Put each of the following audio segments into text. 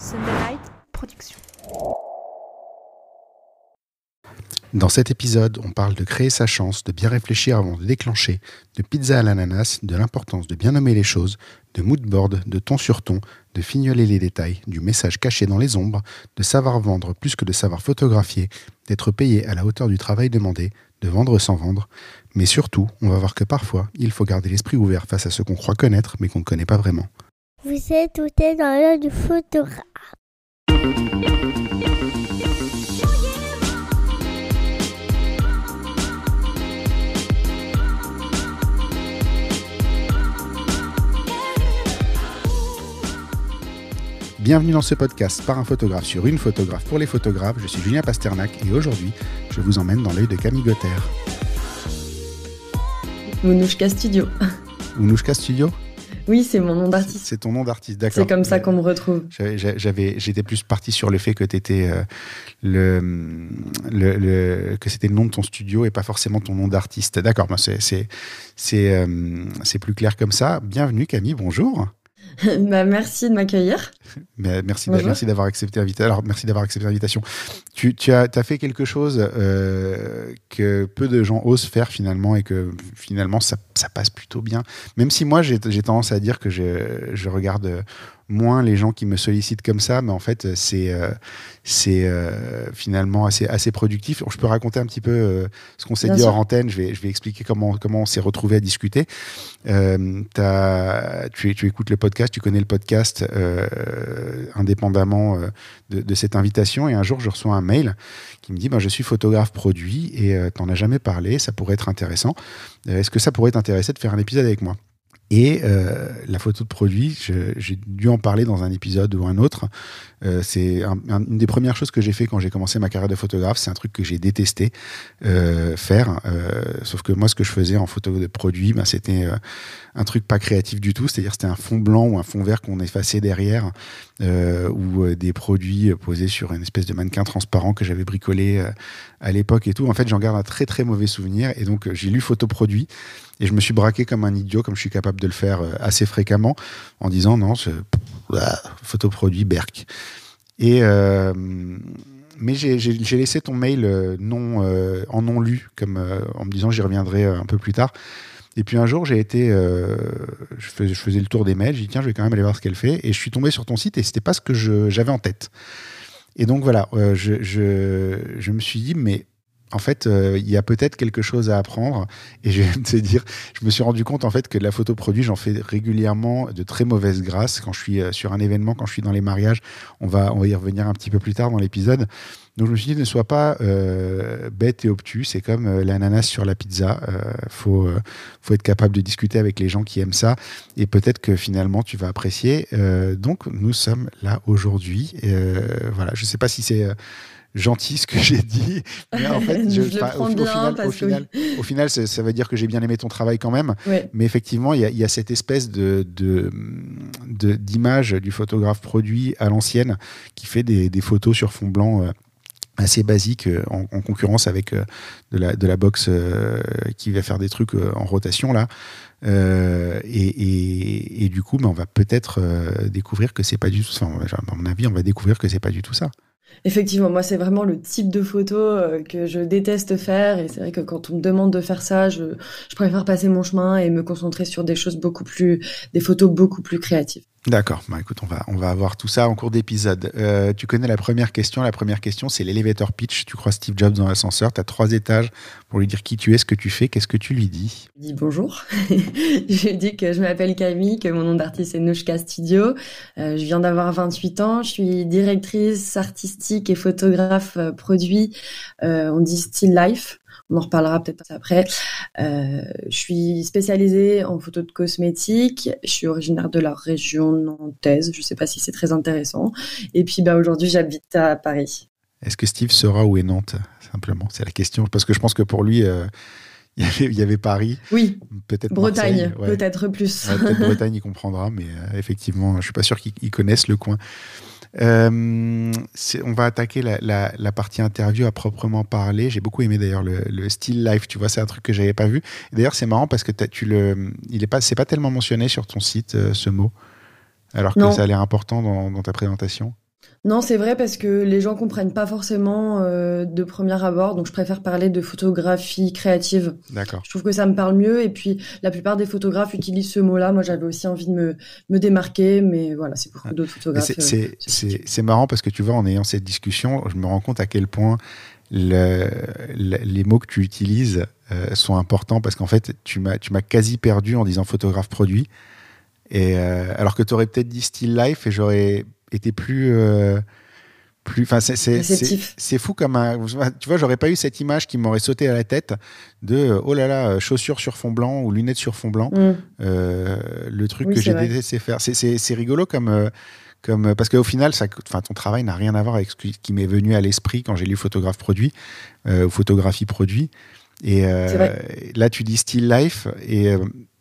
Sunderlight Production. Dans cet épisode, on parle de créer sa chance, de bien réfléchir avant de déclencher, de pizza à l'ananas, de l'importance de bien nommer les choses, de moodboard, de ton sur ton, de fignoler les détails, du message caché dans les ombres, de savoir vendre plus que de savoir photographier, d'être payé à la hauteur du travail demandé, de vendre sans vendre. Mais surtout, on va voir que parfois, il faut garder l'esprit ouvert face à ce qu'on croit connaître mais qu'on ne connaît pas vraiment. Vous êtes tout est dans l'heure du photographe. Bienvenue dans ce podcast par un photographe sur une photographe pour les photographes. Je suis Julien Pasternak et aujourd'hui, je vous emmène dans l'œil de Camille Gotter. Mounouchka Studio. Mounouchka Studio Oui, c'est mon nom d'artiste. C'est ton nom d'artiste, d'accord. C'est comme ça qu'on me retrouve. J'avais, j'étais plus parti sur le fait que t'étais euh, le, le, le, que c'était le nom de ton studio et pas forcément ton nom d'artiste. D'accord, ben c'est, c'est, c'est, euh, c'est plus clair comme ça. Bienvenue Camille, bonjour. bah, merci de m'accueillir. Mais merci, merci d'avoir accepté l'invitation. Alors, merci d'avoir accepté l'invitation. Tu, tu as, as, fait quelque chose euh, que peu de gens osent faire finalement et que finalement ça, ça passe plutôt bien. Même si moi j'ai tendance à dire que je, je regarde moins les gens qui me sollicitent comme ça, mais en fait, c'est euh, c'est euh, finalement assez, assez productif. Je peux raconter un petit peu euh, ce qu'on s'est dit hors antenne. Je vais, je vais expliquer comment, comment on s'est retrouvé à discuter. As, tu, tu, écoutes le podcast, tu connais le podcast indépendamment de, de, cette invitation. Et un jour, je reçois un mail qui me dit bah, Je suis photographe produit et tu n'en as jamais parlé, ça pourrait être intéressant. Est-ce que ça pourrait t'intéresser de faire un épisode avec moi? Et euh, la photo de produit, j'ai dû en parler dans un épisode ou un autre. Euh, c'est un, un, une des premières choses que j'ai fait quand j'ai commencé ma carrière de photographe. C'est un truc que j'ai détesté euh, faire. Euh, sauf que moi, ce que je faisais en photo de produit, ben, c'était un truc pas créatif du tout. C'est-à-dire c'était un fond blanc ou un fond vert qu'on effaçait derrière, ou des produits posés sur une espèce de mannequin transparent que j'avais bricolé à l'époque et tout. En fait, j'en garde un très très mauvais souvenir. Et donc, j'ai lu photo produit. Et je me suis braqué comme un idiot, comme je suis capable de le faire assez fréquemment, en disant non, photoproduit Berk. Et euh, mais j'ai laissé ton mail euh, non, euh, en non lu, comme en me disant j'y reviendrai un peu plus tard. Et puis un jour, j'ai été, je, faisais, le tour des mails, j'ai dit tiens, je vais quand même aller voir ce qu'elle fait, et je suis tombé sur ton site et c'était pas ce que j'avais en tête. Et donc voilà, je, je, me suis dit mais en fait, euh, il y a peut-être quelque chose à apprendre. Et je vais te dire, je me suis rendu compte en fait que de la photo produit, j'en fais régulièrement de très mauvaises grâces quand je suis euh, sur un événement, quand je suis dans les mariages. On va, on va y revenir un petit peu plus tard dans l'épisode. Donc je me suis dit, ne sois pas euh, bête et obtus. C'est comme l'ananas sur la pizza. Faut, faut être capable de discuter avec les gens qui aiment ça. Et peut-être que finalement, tu vas apprécier. donc nous sommes là aujourd'hui. voilà, je sais pas si c'est gentil ce que j'ai dit. Mais en fait, je, je au, au, final, au, final, au final ça, ça, veut dire que j'ai bien aimé ton travail quand même. Ouais. Mais effectivement, il y, y, a cette espèce de, d'image du photographe produit à l'ancienne qui fait des, des, photos sur fond blanc. Euh, assez basique en, en, concurrence avec euh, de, la, de la boxe euh, qui va faire des trucs euh, en rotation là. Euh, et, et, et, du coup, ben, on va peut-être euh, découvrir que c'est pas du tout. Enfin, à mon avis, on va découvrir que c'est pas du tout ça. Effectivement, moi c'est vraiment le type de photo euh, que je déteste faire et c'est vrai que quand on me demande de faire ça, je, je, préfère passer mon chemin et me concentrer sur des choses beaucoup plus, des photos beaucoup plus créatives. D'accord, bah écoute, on va, on va avoir tout ça en cours d'épisode. Euh, tu connais la première question, la première question c'est l'elevator pitch. Tu crois Steve Jobs dans l'ascenseur, tu as trois étages pour lui dire qui tu es, ce que tu fais, qu'est-ce que tu lui dis? Je dis bonjour, je lui dis que je m'appelle Camille, que mon nom d'artiste est Nouchka Studio, euh, je viens d'avoir 28 ans, je suis directrice artistique et photographe euh, produit, on dit Still Life, on en reparlera peut-être après. Euh, je suis spécialisée en photo de cosmétiques. Je suis originaire de la région nantaise. Je ne sais pas si c'est très intéressant. Et puis, bah, aujourd'hui, j'habite à Paris. Est-ce que Steve saura où est Nantes Simplement, c'est la question. Parce que je pense que pour lui. Euh... Il y, avait, il y avait, Paris. Oui. Peut-être Bretagne, ouais. peut-être plus. Ouais, peut-être Bretagne, il comprendra, mais euh, effectivement, je suis pas sûr qu'ils connaissent le coin. Euh, on va attaquer la, la, la, partie interview à proprement parler. J'ai beaucoup aimé d'ailleurs le, le style live. Tu vois, c'est un truc que j'avais pas vu. D'ailleurs, c'est marrant parce que tu le, il est pas, c'est pas tellement mentionné sur ton site euh, ce mot, alors que non. ça a l'air important dans, dans ta présentation. Non, c'est vrai parce que les gens comprennent pas forcément euh, de premier abord, donc je préfère parler de photographie créative. D'accord. Je trouve que ça me parle mieux et puis la plupart des photographes utilisent ce mot-là. Moi, j'avais aussi envie de me, me démarquer, mais voilà, c'est pour d'autres photographes. C'est euh, c'est marrant parce que tu vois, en ayant cette discussion, je me rends compte à quel point le, les mots que tu utilises euh, sont importants parce qu'en fait, tu m'as quasi perdu en disant photographe produit. Et alors que tu aurais peut-être dit still life et j'aurais était plus euh, plus enfin c'est fou comme un tu vois j'aurais pas eu cette image qui m'aurait sauté à la tête de euh, oh là là chaussures sur fond blanc ou lunettes sur fond blanc. Mm. euh, le truc que j'ai détesté faire. C'est rigolo comme comme parce qu'au final ça enfin ton travail n'a rien à voir avec ce qui m'est venu à l'esprit quand j'ai lu photographe produit ou photographie produit. Et là tu dis still life et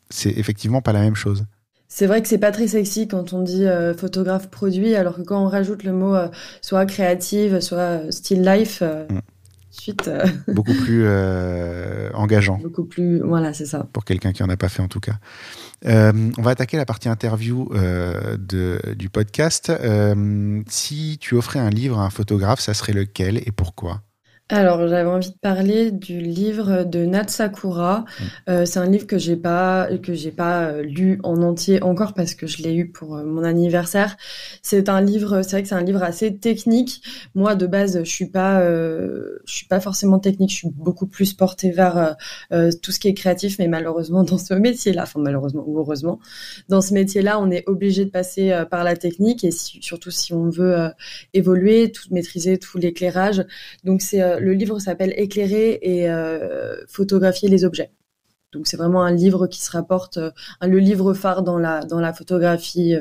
c'est effectivement pas la même chose c'est vrai que c'est pas très sexy quand on dit euh, photographe produit, alors que quand on rajoute le mot euh, soit créative, soit euh, still life, mm. suite. beaucoup plus engageant. Beaucoup plus, voilà, c'est ça. Pour quelqu'un qui en a pas fait en tout cas. on va attaquer la partie interview de, du podcast. si tu offrais un livre à un photographe, ça serait lequel et pourquoi? Alors, j'avais envie de parler du livre de Nat Sakura. Mm. Euh, c'est un livre que j'ai pas que j'ai pas euh, lu en entier encore parce que je l'ai eu pour euh, mon anniversaire. C'est un livre, c'est vrai que c'est un livre assez technique. Moi, de base, je suis pas je suis pas forcément technique. Je suis beaucoup plus portée vers tout ce qui est créatif, mais malheureusement dans ce métier-là, enfin malheureusement ou heureusement, dans ce métier-là, on est obligé de passer par la technique et surtout si on veut évoluer, tout maîtriser tout l'éclairage. Donc c'est le livre s'appelle Éclairer et euh, photographier les objets. Donc c'est vraiment un livre qui se rapporte, euh, le livre phare dans la, dans la photographie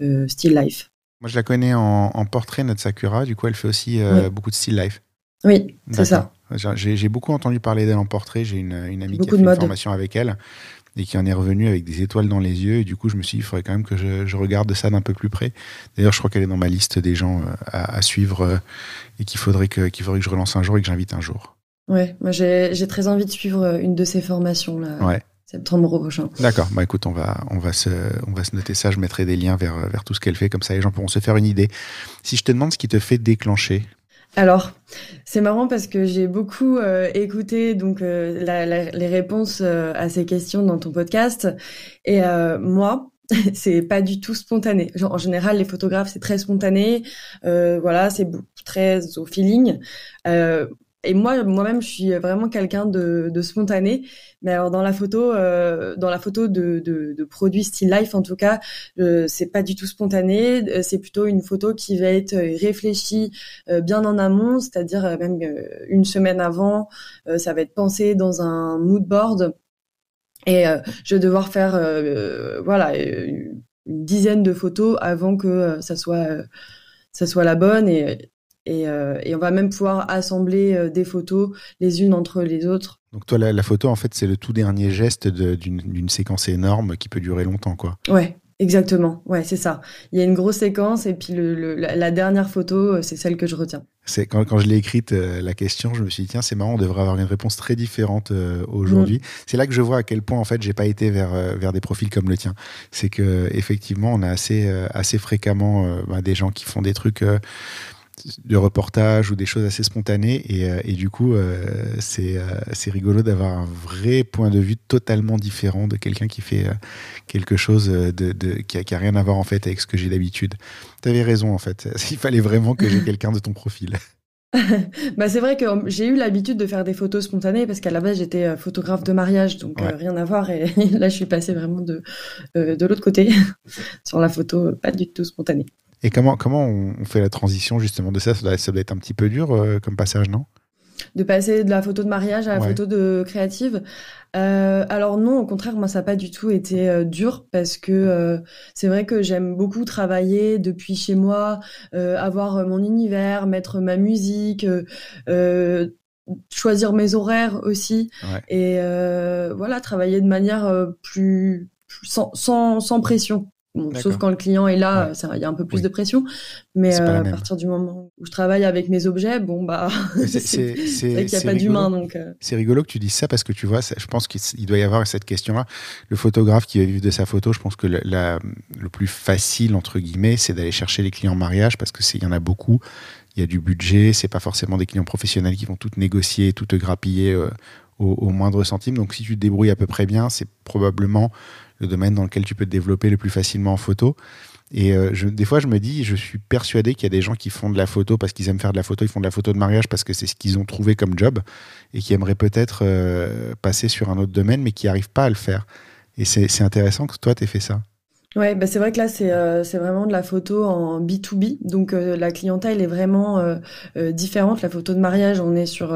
euh, still life. Moi je la connais en, portrait, notre Sakura, du coup elle fait aussi beaucoup de still life. Oui, c'est ça. J'ai beaucoup entendu parler d'elle en portrait, j'ai une, une, amie qui a fait une formation avec elle et qui en est revenue avec des étoiles dans les yeux. Et du coup, je me suis dit, il faudrait quand même que je, regarde ça d'un peu plus près. D'ailleurs, je crois qu'elle est dans ma liste des gens à, suivre et qu'il faudrait que, qu'il faudrait que je relance un jour et que j'invite un jour. Ouais, moi j'ai, très envie de suivre euh, une de ces formations là. Ouais. Septembre prochain. D'accord. Bah écoute, on va, on va se, on va se noter ça. Je mettrai des liens vers, vers tout ce qu'elle fait, comme ça les gens pourront se faire une idée. Si je te demande ce qui te fait déclencher. Alors, c'est marrant parce que j'ai beaucoup euh, écouté donc euh, les réponses à ces questions dans ton podcast et moi, c'est pas du tout spontané. En général, les photographes, c'est très spontané. Euh, voilà, c'est très au feeling. Euh, et moi, moi-même, je suis vraiment quelqu'un de, de, spontané. Mais alors, dans la photo, euh, dans la photo de, de, de produits still life, en tout cas, euh, c'est pas du tout spontané. Euh, c'est plutôt une photo qui va être réfléchie euh, bien en amont, c'est-à-dire même une semaine avant. ça va être pensé dans un mood board et euh, je vais devoir faire euh, voilà une dizaine de photos avant que euh, ça soit ça soit la bonne et et, et, on va même pouvoir assembler des photos les unes entre les autres. Donc toi, la, la photo, en fait, c'est le tout dernier geste d'une séquence énorme qui peut durer longtemps, quoi. Ouais, Exactement, ouais, c'est ça. Il y a une grosse séquence et puis le, la, dernière photo, euh, c'est celle que je retiens. C'est quand, quand je l'ai écrite euh, la question, je me suis dit tiens c'est marrant, on devrait avoir une réponse très différente euh, aujourd'hui. Mm. C'est là que je vois à quel point en fait j'ai pas été vers vers des profils comme le tien. C'est que effectivement on a assez assez fréquemment bah, des gens qui font des trucs de reportages ou des choses assez spontanées. Et, euh, et du coup, euh, c'est euh, c'est rigolo d'avoir un vrai point de vue totalement différent de quelqu'un qui fait quelque chose de, de qui, a, qui, a, rien à voir en fait avec ce que j'ai d'habitude. Tu avais raison en fait. Il fallait vraiment que j'ai quelqu'un de ton profil. bah c'est vrai que j'ai eu l'habitude de faire des photos spontanées parce qu'à la base j'étais photographe de mariage donc rien à voir et là je suis passée vraiment de de l'autre côté sur la photo pas du tout spontanée. Et comment, comment on fait la transition justement de ça? Ça doit, être un petit peu dur euh, comme passage, non? De passer de la photo de mariage à la photo de créative. Euh, alors non, au contraire, moi ça n'a pas du tout été euh, dur parce que c'est vrai que j'aime beaucoup travailler depuis chez moi, avoir mon univers, mettre ma musique, choisir mes horaires aussi. Et voilà travailler de manière plus, sans, sans, sans pression sauf quand le client est là, il y a un peu plus de pression. Mais à partir du moment où je travaille avec mes objets, bon bah, c'est qu'il n'y a pas d'humain. Donc c'est rigolo que tu dises ça parce que tu vois, je pense qu'il doit y avoir cette question-là. Le photographe qui va vivre de sa photo, je pense que le, le plus facile entre guillemets, c'est d'aller chercher les clients en mariage parce que il y en a beaucoup il y a du budget, c'est pas forcément des clients professionnels qui vont tout négocier, tout te grappiller euh, au, moindre centime. Donc si tu te débrouilles à peu près bien, c'est probablement le domaine dans lequel tu peux te développer le plus facilement en photo. Et euh, des fois, je me dis, je suis persuadé qu'il y a des gens qui font de la photo parce qu'ils aiment faire de la photo, ils font de la photo de mariage parce que c'est ce qu'ils ont trouvé comme job et qui aimeraient peut-être euh, passer sur un autre domaine mais qui n'arrivent pas à le faire. Et c'est intéressant que toi, tu aies fait ça. Ouais, bah c'est vrai que là c'est euh, c'est vraiment de la photo en B2B, donc euh, la clientèle est vraiment euh, différente. La photo de mariage, on est sur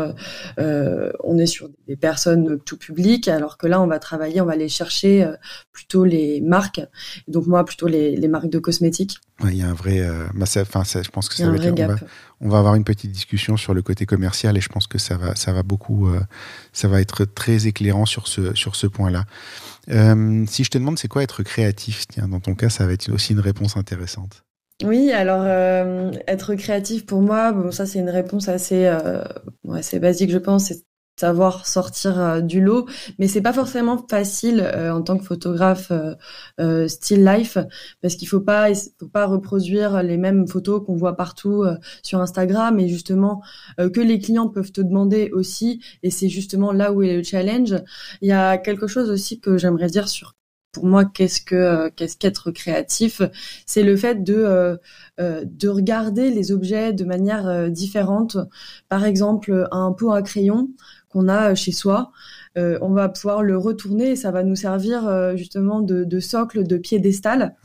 on est sur des personnes tout public, alors que là on va travailler, on va aller chercher plutôt les marques. donc moi plutôt les, les marques de cosmétiques. Ouais, il y a un vrai, bah enfin je pense que ça va être, on va, on va, avoir une petite discussion sur le côté commercial et je pense que ça va ça va beaucoup, ça va être très éclairant sur ce sur ce point-là. Euh, si je te demande c'est quoi être créatif, tiens, dans ton cas, ça va être aussi une réponse intéressante. Oui, alors euh, être créatif pour moi, ça c'est une réponse assez, euh, assez basique je pense, c'est savoir sortir euh, du lot, mais c'est pas forcément facile euh, en tant que photographe euh, still life parce qu'il faut pas faut pas reproduire les mêmes photos qu'on voit partout sur Instagram et justement que les clients peuvent te demander aussi et c'est justement là où est le challenge. Il y a quelque chose aussi que j'aimerais dire sur pour moi, qu'est-ce que qu'est-ce qu'être créatif C'est le fait de de regarder les objets de manière différente. Par exemple, un pot à crayon qu'on a euh, chez soi. Euh, on va pouvoir le retourner et ça va nous servir euh, justement de, socle, de piédestal,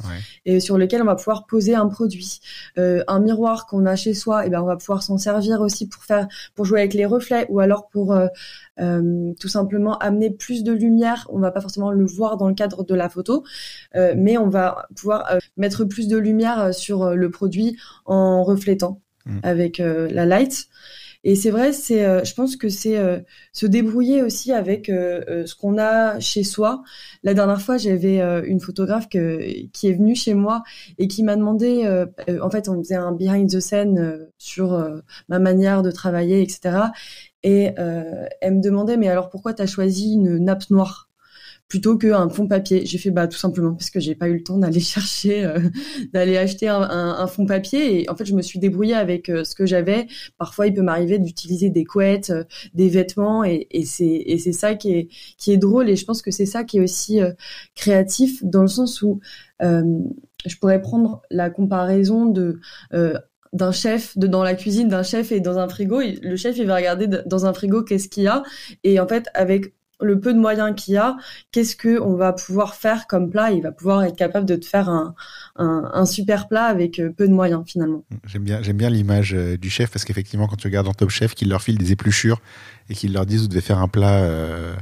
et sur lequel on va pouvoir poser un produit. un miroir qu'on a chez soi, et eh ben on va pouvoir s'en servir aussi pour faire, pour jouer avec les reflets, ou alors pour tout simplement amener plus de lumière. On va pas forcément le voir dans le cadre de la photo, mais on va pouvoir mettre plus de lumière sur le produit en reflétant mmh. avec la light. Et c'est vrai, c'est, euh, je pense que c'est euh, se débrouiller aussi avec euh, ce qu'on a chez soi. La dernière fois, j'avais une photographe que, qui est venue chez moi et qui m'a demandé, en fait, on faisait un behind the scene sur ma manière de travailler, etc. Et elle me demandait, mais alors pourquoi tu as choisi une nappe noire? Plutôt qu'un fond papier. J'ai fait bah tout simplement parce que j'ai pas eu le temps d'aller chercher, euh, d'aller acheter un, un, fond papier. Et en fait je me suis débrouillée avec euh, ce que j'avais. Parfois il peut m'arriver d'utiliser des couettes, euh, des vêtements. Et, c'est et c'est ça qui est qui est drôle. Et je pense que c'est ça qui est aussi créatif dans le sens où je pourrais prendre la comparaison de d'un chef de dans la cuisine d'un chef et dans un frigo. Le chef il va regarder dans un frigo qu'est-ce qu'il y a. Et en fait avec le peu de moyens qu'il y a, qu'est-ce que on va pouvoir faire comme plat? Il va pouvoir être capable de te faire un, un, super plat avec euh, peu de moyens finalement. J'aime bien, j'aime bien l'image euh, du chef parce qu'effectivement, quand tu regardes dans Top Chef, qu'il leur file des épluchures et qu'ils leur disent vous devez faire un plat, euh,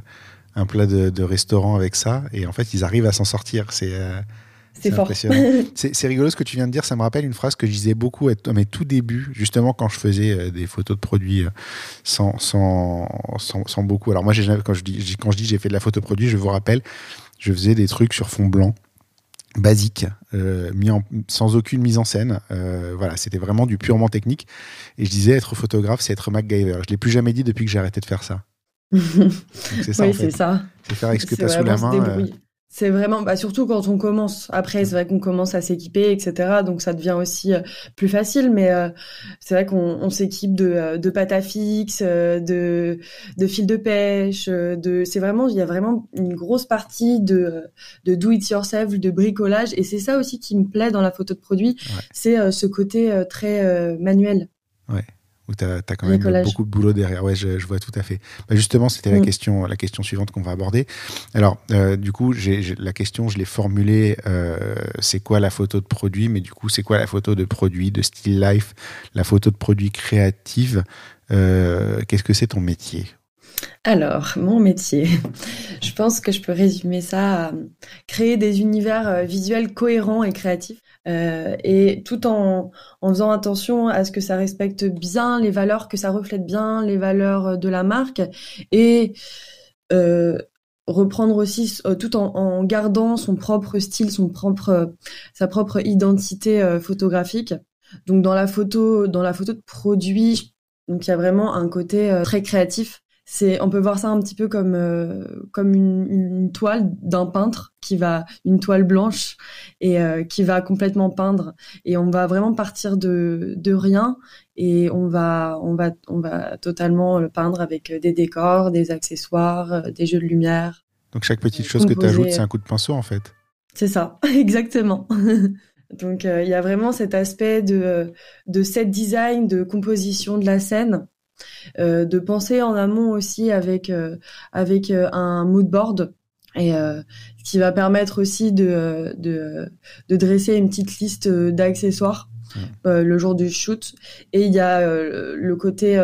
un plat de, restaurant avec ça, et en fait, ils arrivent à s'en sortir. C'est c'est fort. c'est rigolo ce que tu viens de dire. Ça me rappelle une phrase que je disais beaucoup à mes tout débuts, justement quand je faisais euh, des photos de produits euh, sans, sans, sans, beaucoup. Alors moi, quand je dis, quand je dis j'ai fait de la photo produit, je vous rappelle, je faisais des trucs sur fond blanc basique, euh, mis en, sans aucune mise en scène. voilà, c'était vraiment du purement technique. Et je disais être photographe, c'est être MacGyver. Je l'ai plus jamais dit depuis que j'ai arrêté de faire ça. c'est ça. Oui, c'est ça. C'est faire avec ce que tu as sous la main. C'est vraiment, bah surtout quand on commence. Après, c'est vrai qu'on commence à s'équiper, etc. Donc ça devient aussi euh, plus facile. Mais euh, c'est vrai qu'on on, s'équipe de, euh, de pâte à fixe, de, de fil de pêche. De, c'est vraiment, il y a vraiment une grosse partie de, de do it yourself, de bricolage. Et c'est ça aussi qui me plaît dans la photo de produit. C'est ce côté très manuel. Ouais où tu as, quand même beaucoup de boulot derrière. Ouais, je, vois tout à fait. Bah, justement, c'était la, mm. question, la question suivante qu'on va aborder. Alors, euh, du coup, j'ai, la question, je l'ai formulée, euh, c'est quoi la photo de produit? Mais du coup, c'est quoi la photo de produit, de still life, la photo de produit créative? Euh, Qu'est-ce que c'est ton métier? Alors, mon métier, je pense que je peux résumer ça à créer des univers visuels cohérents et créatifs euh, et tout en, faisant attention à ce que ça respecte bien les valeurs, que ça reflète bien les valeurs de la marque et euh, reprendre aussi tout en, en, gardant son propre style, son propre, sa propre identité photographique. Donc dans la photo, dans la photo de produit, donc il y a vraiment un côté très créatif c'est on peut voir ça un petit peu comme euh, comme une, une toile d'un peintre qui va une toile blanche et euh, qui va complètement peindre et on va vraiment partir de de rien et on va on va on va totalement le peindre avec des décors, des accessoires, euh, des jeux de lumière. Donc chaque petite chose que tu ajoutes, c'est un coup de pinceau en fait. C'est ça, exactement. Donc il y a vraiment cet aspect de de set design, de composition de la scène euh, de penser en amont aussi avec euh, avec euh, un mood board et qui va permettre aussi de, de, de dresser une petite liste d'accessoires le jour du shoot. Et il y a le côté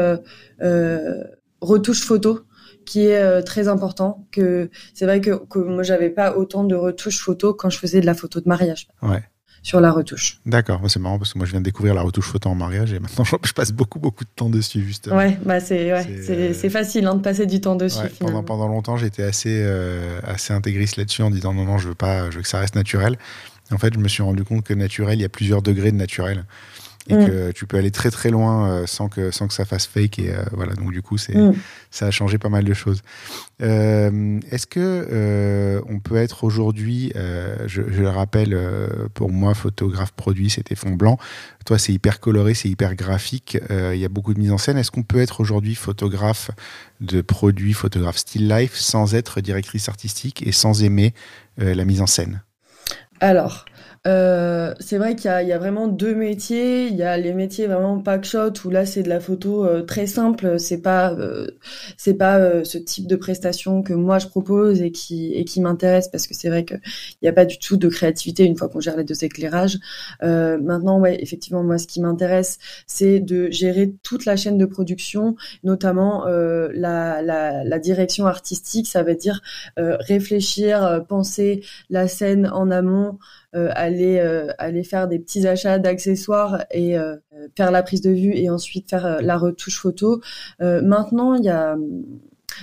retouche photo qui est très important. Que c'est vrai que, que moi j'avais pas autant de retouches photo quand je faisais de la photo de mariage. Ouais sur la retouche. D'accord, c'est marrant parce que moi je viens de découvrir la retouche photo en mariage et maintenant je passe beaucoup beaucoup de temps dessus justement. Ouais, bah c'est ouais, c'est facile hein, de passer du temps dessus. pendant, pendant longtemps j'étais assez euh, assez intégriste là-dessus en disant non non je veux pas je veux que ça reste naturel. En fait je me suis rendu compte que naturel il y a plusieurs degrés de naturel et mm. que tu peux aller très très loin euh, sans que sans que ça fasse fake et euh, voilà. Donc du coup c'est mm. ça a changé pas mal de choses. Euh, est-ce que on peut être aujourd'hui je, je, le rappelle pour moi photographe produit c'était fond blanc toi c'est hyper coloré c'est hyper graphique il y a beaucoup de mise en scène. Est-ce qu'on peut être aujourd'hui photographe de produits photographe still life sans être directrice artistique et sans aimer la mise en scène? Alors euh, c'est vrai qu'il y, y a, vraiment deux métiers. Il y a les métiers vraiment pack shot où là c'est de la photo euh, très simple. C'est pas euh, c'est pas euh, ce type de prestation que moi je propose et qui et qui m'intéresse parce que c'est vrai qu'il n'y a pas du tout de créativité une fois qu'on gère les deux éclairages. maintenant, ouais, effectivement, moi ce qui m'intéresse c'est de gérer toute la chaîne de production, notamment la, la, la, direction artistique. Ça veut dire réfléchir, penser la scène en amont. Euh, aller euh, aller faire des petits achats d'accessoires et euh, faire la prise de vue et ensuite faire la retouche photo. maintenant, il y a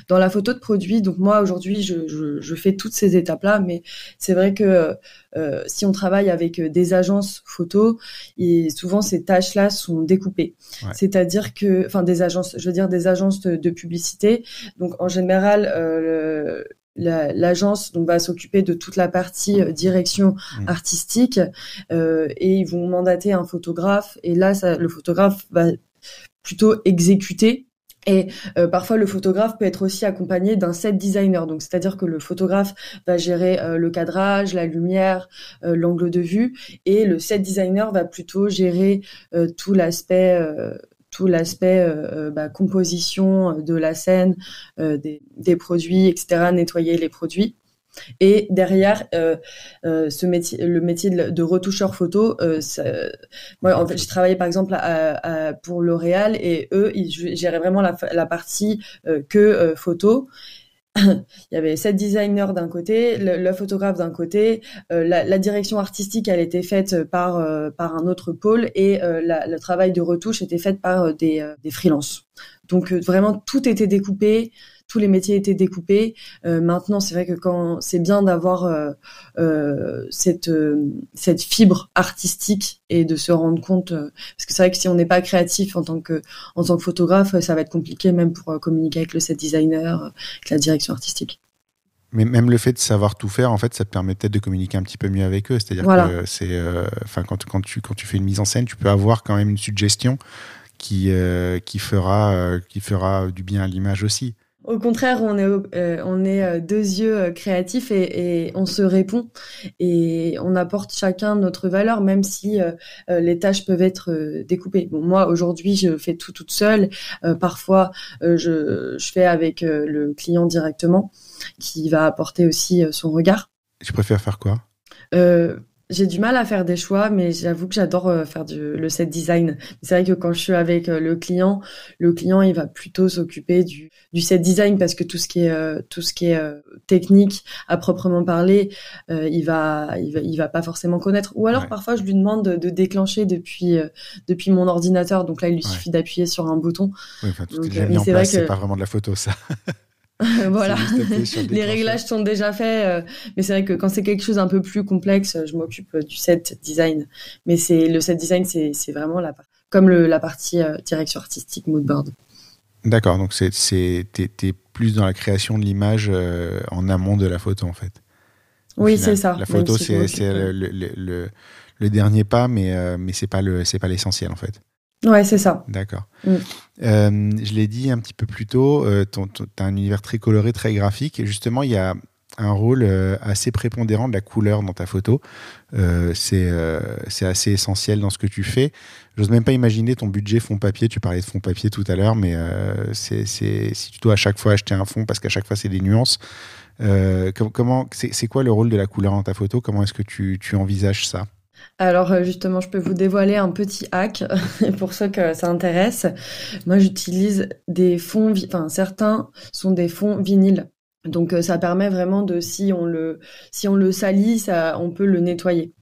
dans la photo de produit. Donc moi aujourd'hui, je, je, je, fais toutes ces étapes-là, mais c'est vrai que euh, si on travaille avec des agences photo, et souvent ces tâches-là sont découpées. C'est-à-dire que, enfin des agences, je veux dire des agences de, de publicité. Donc en général, euh, l'agence donc va s'occuper de toute la partie euh, direction mmh. artistique euh, et ils vont mandater un photographe et là ça, le photographe va plutôt exécuter et euh, parfois, le photographe peut être aussi accompagné d'un set designer. Donc, c'est-à-dire que le photographe va gérer le cadrage, la lumière, l'angle de vue, et le set designer va plutôt gérer tout l'aspect tout l'aspect euh, euh, bah, composition de la scène, euh, des, des, produits, etc., nettoyer les produits. Et derrière, ce métier, le métier de, retoucheur photo, moi, en fait, j'ai travaillé par exemple à, pour L'Oréal et eux, ils géraient vraiment la, la partie que photo il y avait sept designers d'un côté, le, photographe d'un côté, euh, la, direction artistique elle était faite par euh, par un autre pôle et euh, le travail de retouche était fait par des des freelances. Donc vraiment tout était découpé, tous les métiers étaient découpés. Euh, maintenant, c'est vrai que quand c'est bien d'avoir euh, euh, cette cette fibre artistique et de se rendre compte, parce que c'est vrai que si on n'est pas créatif en tant que en tant que photographe, ça va être compliqué même pour communiquer avec le set designer, avec la direction artistique. Mais même le fait de savoir tout faire, en fait, ça te permet peut-être de communiquer un petit peu mieux avec eux. C'est-à-dire que c'est, enfin, quand, quand, tu quand tu fais une mise en scène, tu peux avoir quand même une suggestion qui qui fera qui fera du bien à l'image aussi. Au contraire, on est, euh, on est euh, deux yeux euh, créatifs et, et, on se répond et on apporte chacun notre valeur, même si les tâches peuvent être découpées. Bon, moi aujourd'hui, je fais tout toute seule. parfois, je, je, fais avec le client directement, qui va apporter aussi son regard. Tu préfères faire quoi? J'ai du mal à faire des choix, mais j'avoue que j'adore euh, faire du, le set design. C'est vrai que quand je suis avec euh, le client, le client il va plutôt s'occuper du, du set design parce que tout ce qui est euh, tout ce qui est technique à proprement parler, il va il va il va pas forcément connaître. Ou alors parfois je lui demande de, de déclencher depuis depuis mon ordinateur. Donc là il lui suffit d'appuyer sur un bouton. Oui, enfin, tout est déjà mis en place. C'est pas vraiment de la photo ça. voilà, les réglages sont déjà faits, euh, mais c'est vrai que quand c'est quelque chose un peu plus complexe, je m'occupe euh, du set design. Mais c'est le set design, c'est vraiment la comme le, la partie euh, direction artistique, mood board. D'accord, donc c'est, c'est, t'es, plus dans la création de l'image euh, en amont de la photo en fait. Au Oui, c'est ça. La photo, si c'est, le- le dernier pas, mais, euh, mais c'est pas le, c'est pas l'essentiel en fait. Ouais, c'est ça. D'accord. Mm. Euh, je l'ai dit un petit peu plus tôt, euh, ton- t'as un univers très coloré, très graphique. Et justement, il y a un rôle euh, assez prépondérant de la couleur dans ta photo. Euh, c'est assez essentiel dans ce que tu fais. J'ose même pas imaginer ton budget fond papier. Tu parlais de fond papier tout à l'heure, mais c'est si tu dois à chaque fois acheter un fond, parce qu'à chaque fois c'est des nuances. com- comment c'est c'est quoi le rôle de la couleur dans ta photo? Comment est-ce que tu, tu envisages ça? Alors euh, justement, je peux vous dévoiler un petit hack pour ceux que ça intéresse. Moi, j'utilise des fonds, enfin certains sont des fonds vinyles. Donc euh, ça permet vraiment de si on le si on le salit, ça on peut le nettoyer.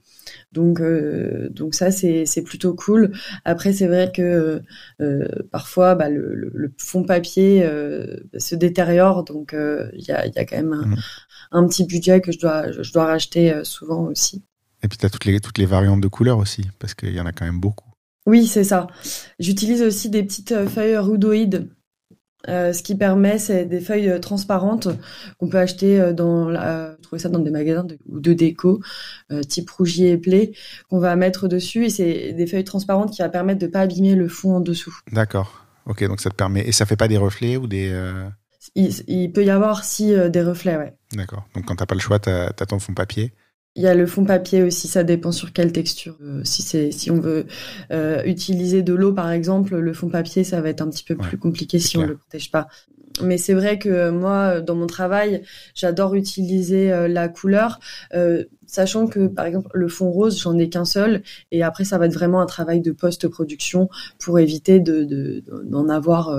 Donc euh, donc ça c'est c'est plutôt cool. Après c'est vrai que euh, parfois bah, le, le, le fond papier euh, se détériore donc euh, il y a il y a quand même un, Mhm. un petit budget que je dois je dois racheter souvent aussi. Et puis tu as toutes les, toutes les variantes de couleurs aussi, parce qu'il y en a quand même beaucoup. Oui, c'est ça. J'utilise aussi des petites euh, feuilles rhudoïdes. Euh, ce qui permet, c'est des feuilles euh, transparentes qu'on peut acheter dans la, trouvez ça dans des magasins de, ou de déco, euh, type Rougier et Play, qu'on va mettre dessus. Et c'est des feuilles transparentes qui va permettre de pas abîmer le fond en dessous. D'accord. Ok, donc ça te permet. Et ça fait pas des reflets ou des. euh, Il, il peut y avoir si des reflets, ouais. D'accord. Donc quand t'as pas le choix, t'as as ton fond papier. Il y a le fond papier aussi, ça dépend sur quelle texture. Euh, si c'est si on veut euh, utiliser de l'eau par exemple, le fond papier ça va être un petit peu Ouais, plus compliqué si on le protège pas. Mais c'est vrai que euh, moi dans mon travail, j'adore utiliser euh, la couleur sachant que par exemple le fond rose, j'en ai qu'un seul et après ça va être vraiment un travail de post-production pour éviter de de- d'en avoir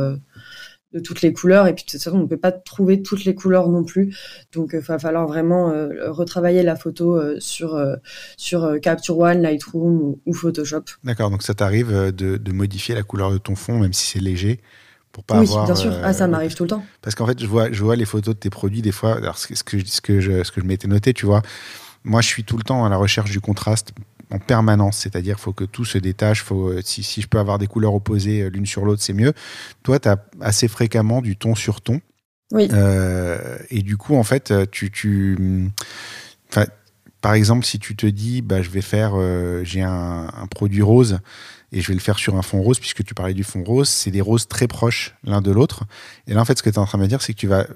de toutes les couleurs et puis de toute façon on ne peut pas trouver toutes les couleurs non plus donc il va falloir vraiment euh, retravailler la photo euh, sur euh, sur euh, Capture One, Lightroom ou, ou Photoshop. D'accord. Donc ça t'arrive euh, de, de modifier la couleur de ton fond, même si c'est léger, pour pas oui, avoir. bien sûr. euh, ah ça m'arrive tout le temps. Parce qu'en fait, je vois, je vois les photos de tes produits des fois. Alors, ce que, ce que, je- ce que je, ce que je m'étais noté, tu vois, moi, je suis tout le temps à la recherche du contraste en permanence. C'est-à-dire, il faut que tout se détache. Faut, euh, si, si je peux avoir des couleurs opposées euh, l'une sur l'autre, c'est mieux. Toi, tu as assez fréquemment du ton sur ton. Oui. Euh, et du coup, en fait, tu. tu enfin, par exemple, si tu te dis, bah, je vais faire, euh, j'ai un, un produit rose et je vais le faire sur un fond rose, puisque tu parlais du fond rose, c'est des roses très proches l'un de l'autre. Et là, en fait, ce que tu es en train de me dire, c'est que tu vas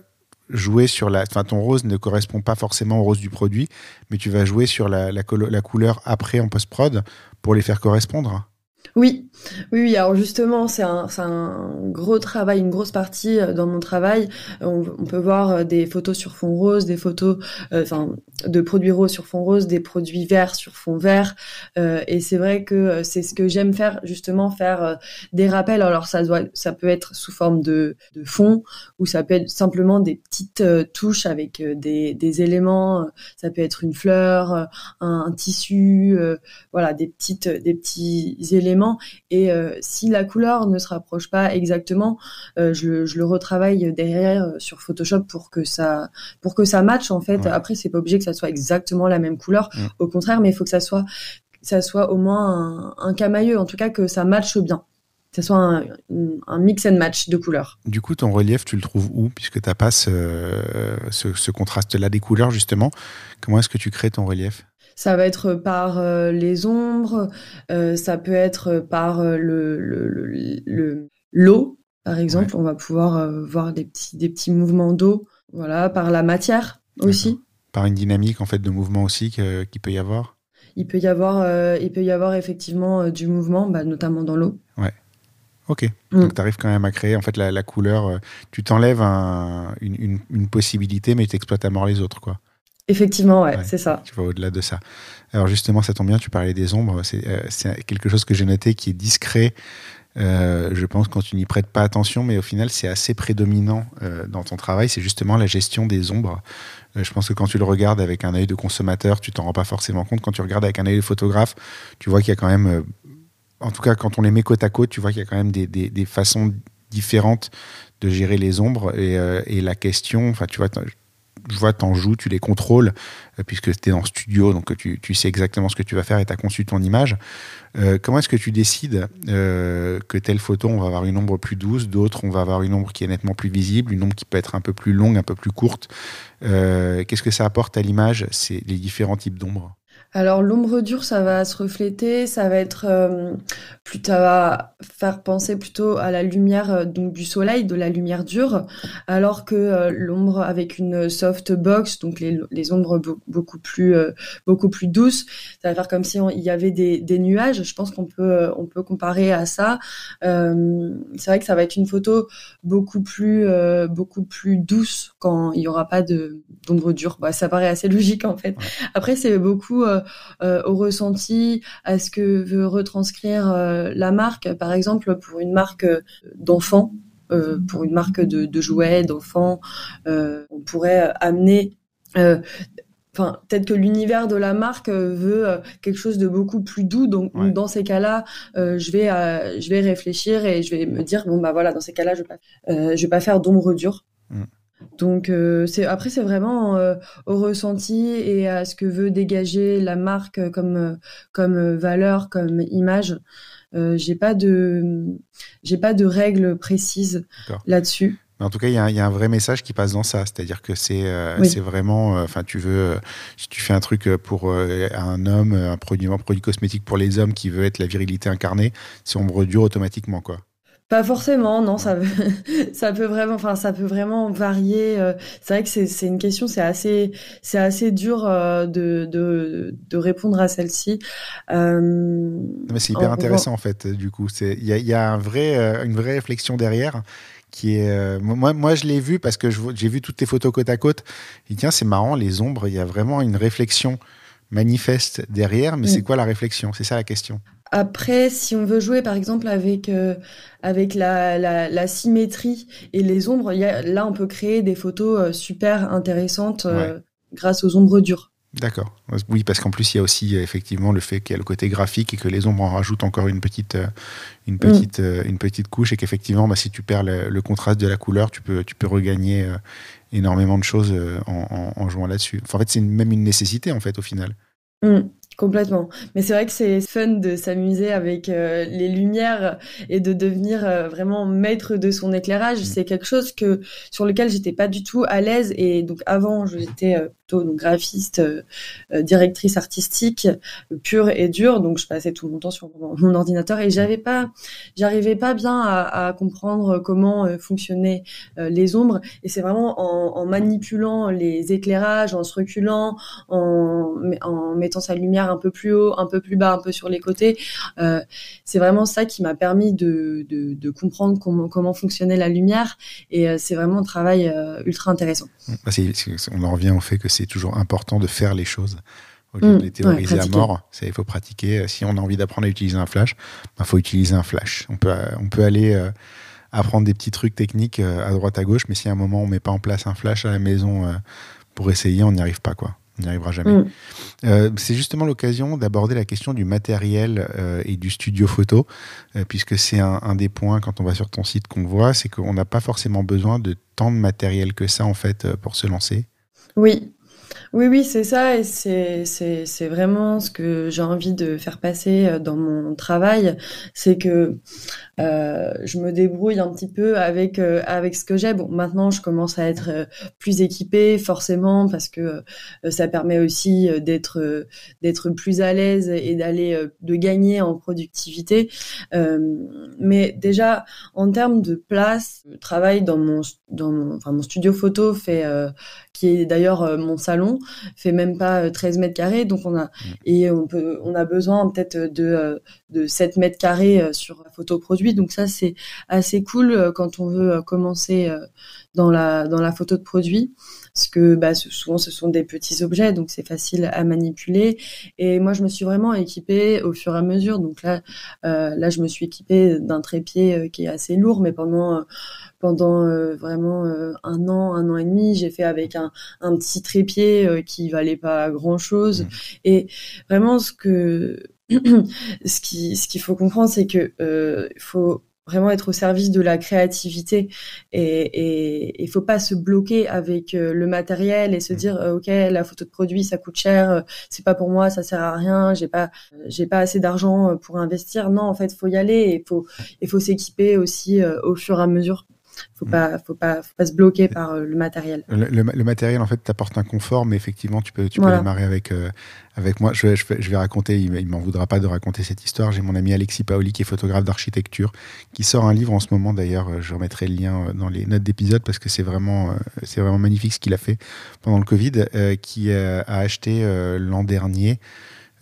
jouer sur la. Enfin, ton rose ne correspond pas forcément au rose du produit, mais tu vas jouer sur la, la, couleur après en post-prod pour les faire correspondre? Oui, oui, oui. Alors justement, c'est un, gros travail, une grosse partie euh, dans mon travail. On, on peut voir euh, des photos sur fond rose, des photos, euh, enfin, de produits roses sur fond rose, des produits verts sur fond vert. Euh, et c'est vrai que euh, c'est ce que j'aime faire, justement, faire euh, des rappels. Alors ça doit, ça peut être sous forme de, fond, ou ça peut être simplement des petites euh, touches avec euh, des, éléments. Ça peut être une fleur, euh, un, tissu, euh, voilà, des petites, des petits éléments. Euh, si la couleur ne se rapproche pas exactement, euh, je, le- je le retravaille derrière euh, sur Photoshop pour que ça, pour que ça matche en fait. Ouais. Après, c'est pas obligé que ça soit exactement la même couleur. Au contraire, mais il faut que ça soit, que ça soit au moins un, un camailleux, en tout cas que ça matche bien. Que ça soit un, un mix and match de couleurs. Du coup, ton relief, tu le trouves où Puisque tu n'as pas ce, ce, ce contraste-là des couleurs, justement? Comment est-ce que tu crées ton relief? Ça va être par euh, les ombres, euh, ça peut être par euh, le le le- le- l'eau, par exemple. On va pouvoir voir des petits des petits mouvements d'eau, voilà, par la matière aussi. Par une dynamique en fait de mouvement aussi qu'il peut y avoir Il peut y avoir il peut y avoir effectivement du mouvement, bah, notamment dans l'eau. Ok. Mm. Donc tu arrives quand même à créer en fait la, la couleur. tu t'enlèves un- une, une- une possibilité, mais tu exploites à mort les autres, quoi. Effectivement, ouais, Ouais. c'est ça. Tu vas au-delà de ça. Alors justement, ça tombe bien, tu parlais des ombres. C'est euh, quelque chose que j'ai noté qui est discret. euh, je pense quand tu n'y prêtes pas attention, mais au final, c'est assez prédominant euh, dans ton travail. C'est justement la gestion des ombres. Je pense que quand tu le regardes avec un œil de consommateur, tu t'en rends pas forcément compte. Quand tu regardes avec un œil de photographe, tu vois qu'il y a quand même, en tout cas, quand on les met côte à côte, tu vois qu'il y a quand même des, des- des façons différente de gérer les ombres et, et la question, enfin tu vois, je vois, t'en joues, tu les contrôles, euh, puisque tu es en studio, donc tu, tu, sais exactement ce que tu vas faire et tu as conçu ton image. Euh, comment est-ce que tu décides euh, que telle photo, on va avoir une ombre plus douce, d'autres, on va avoir une ombre qui est nettement plus visible, une ombre qui peut être un peu plus longue, un peu plus courte Qu'est-ce que ça apporte à l'image, c'est les différents types d'ombres? Alors l'ombre dure, ça va se refléter, ça va être euh, plus, ça va faire penser plutôt à la lumière euh, donc du soleil, de la lumière dure, alors que euh, l'ombre avec une soft box, donc les, les ombres beaucoup plus beaucoup plus douces, ça va faire comme si il y avait des, des nuages. Je pense qu'on peut on peut comparer à ça. c'est vrai que ça va être une photo beaucoup plus beaucoup plus douce quand il y aura pas de d'ombre dure. Bah, ça paraît assez logique en fait. Après c'est beaucoup euh, au ressenti, à ce que veut retranscrire euh, la marque. Par exemple, pour une marque d'enfants, euh, pour une marque de, de jouets d'enfants, on pourrait amener enfin peut-être que l'univers de la marque veut quelque chose de beaucoup plus doux donc dans ces cas-là je vais je vais réfléchir et je vais me dire bon bah voilà dans ces cas-là je vais pas je vais pas faire d'ombre dure mm. Donc euh, c'est après c'est vraiment euh, au ressenti et à ce que veut dégager la marque comme comme valeur, comme image. Euh, j'ai pas de j'ai pas de règles précises là-dessus. en tout cas, il y, y, a un vrai message qui passe dans ça, c'est-à-dire que c'est c'est vraiment, enfin, tu veux, si tu fais un truc pour un homme, un produit, un produit cosmétique pour les hommes qui veut être la virilité incarnée, c'est ombre dure automatiquement, quoi. Pas forcément, non, ça, ça peut vraiment, enfin, ça peut vraiment varier. Euh, c'est vrai que c'est une question, c'est assez, c'est assez dur euh, de, de, de répondre à celle-ci. Euh, mais c'est hyper intéressant en fait. Du coup, c'est il y a, y a un vrai, une vraie réflexion derrière qui est moi moi je l'ai vu parce que j'ai vu toutes tes photos côte à côte et tiens c'est marrant les ombres il y a vraiment une réflexion manifeste derrière mais c'est mm. quoi la réflexion? C'est ça la question après, si on veut jouer par exemple avec euh, avec la, la, symétrie et les ombres, y a, là on peut créer des photos euh, super intéressantes euh, grâce aux ombres dures. D'accord. Oui, parce qu'en plus il y a aussi effectivement le fait qu'il y a le côté graphique et que les ombres en rajoutent encore une petite une petite mm. une petite couche et qu'effectivement bah, si tu perds le, contraste de la couleur, tu peux tu peux regagner énormément de choses en, en, jouant là-dessus. en fait, c'est même une nécessité en fait au final. Mm. Complètement. Mais c'est vrai que c'est fun de s'amuser avec euh, les lumières et de devenir euh, vraiment maître de son éclairage. Mm. C'est quelque chose que sur lequel j'étais pas du tout à l'aise et donc avant j'étais euh, plutôt donc, graphiste, directrice artistique pure et dure. Donc je passais tout mon temps sur mon, ordinateur et j'avais pas, j'arrivais pas bien à, à, comprendre comment fonctionnaient les ombres. Et c'est vraiment en, en, manipulant les éclairages, en se reculant, en, en mettant sa lumière un peu plus haut, un peu plus bas, un peu sur les côtés. Euh, c'est vraiment ça qui m'a permis de, de, comprendre comment, comment fonctionnait la lumière. Et euh, c'est vraiment un travail euh, ultra intéressant. Bah, on en revient au fait que c'est toujours important de faire les choses au lieu de les mmh. théoriser à mort. Il faut pratiquer. Si on a envie d'apprendre à utiliser un flash, il bah, faut utiliser un flash. On peut, on peut aller apprendre des petits trucs techniques à droite à gauche, mais si à un moment on met pas en place un flash à la maison pour essayer, on n'y arrive pas. quoi. On n'y arrivera jamais. Mm. Euh, c'est justement l'occasion d'aborder la question du matériel euh, et du studio photo, euh, puisque c'est un, un, des points quand on va sur ton site qu'on voit, c'est qu'on n'a pas forcément besoin de tant de matériel que ça en fait pour se lancer. Oui, oui, oui, c'est ça, et c'est, c'est, c'est vraiment ce que j'ai envie de faire passer euh, dans mon travail, c'est que euh, je me débrouille un petit peu avec euh, avec ce que j'ai. Bon, maintenant, je commence à être plus équipée, forcément, parce que ça permet aussi d'être d'être plus à l'aise et d'aller de gagner en productivité. mais déjà, en termes de place, je travaille dans mon dans mon, enfin, mon studio photo fait qui est d'ailleurs mon salon fait même pas 13 mètres carrés, donc on a mmh. et on peut on a besoin peut-être de de 7 mètres carrés sur la photo produit. Donc ça c'est assez cool quand on veut commencer dans la dans la photo de produit parce que bah, souvent ce sont des petits objets, donc c'est facile à manipuler. Et moi, je me suis vraiment équipée au fur et à mesure. Donc là, euh, là, je me suis équipée d'un trépied qui est assez lourd, mais pendant pendant euh, vraiment euh, un an, un an et demi, j'ai fait avec un, un petit trépied euh, qui valait pas grand chose. Mmh. Et vraiment, ce que ce qui ce qu'il faut comprendre, c'est que il faut vraiment être au service de la créativité et il faut pas se bloquer avec euh, le matériel et se mmh. dire euh, ok la photo de produit ça coûte cher euh, c'est pas pour moi ça sert à rien j'ai pas j'ai pas assez d'argent pour investir non en fait faut y aller et faut il faut s'équiper aussi au fur et à mesure faut pas, faut pas, faut pas se bloquer par euh, le matériel. Le, matériel, en fait, t'apporte un confort, mais effectivement, tu peux, tu peux démarrer avec, euh, avec moi. Je, je, vais raconter, il, il m'en voudra pas de raconter cette histoire. J'ai mon ami Alexis Paoli, qui est photographe d'architecture, qui sort un livre en ce moment. D'ailleurs, euh, je remettrai le lien dans les notes d'épisode parce que c'est vraiment, c'est vraiment magnifique ce qu'il a fait pendant le Covid, qui a acheté l'an dernier.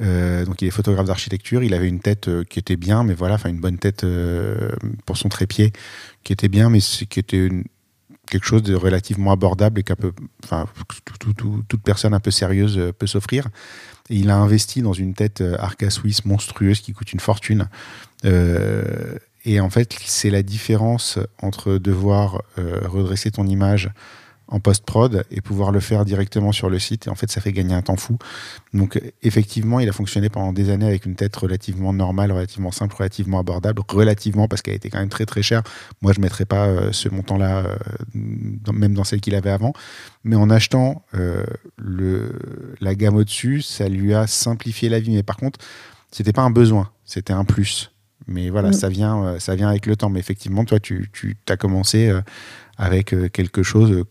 Euh, donc il est photographe d'architecture. Il avait une tête euh, qui était bien, mais voilà, enfin une bonne tête euh, pour son trépied qui était bien, mais qui était quelque chose de relativement abordable et qu'un peu, enfin toute personne un peu sérieuse peut s'offrir. Il a investi dans une tête Arca Suisse monstrueuse qui coûte une fortune. et en fait, c'est la différence entre devoir redresser ton image en post-prod et pouvoir le faire directement sur le site. Et en fait, ça fait gagner un temps fou. Donc, effectivement, il a fonctionné pendant des années avec une tête relativement normale, relativement simple, relativement abordable, relativement parce qu'elle était quand même très très chère. Moi, je ne mettrais pas euh, ce montant-là, euh, même dans celle qu'il avait avant. Mais en achetant euh, le, la gamme au-dessus, ça lui a simplifié la vie. Mais par contre, c'était pas un besoin, c'était un plus. Mais voilà, mm. ça, vient, ça vient avec le temps. Mais effectivement, toi, tu, tu as commencé avec euh, quelque chose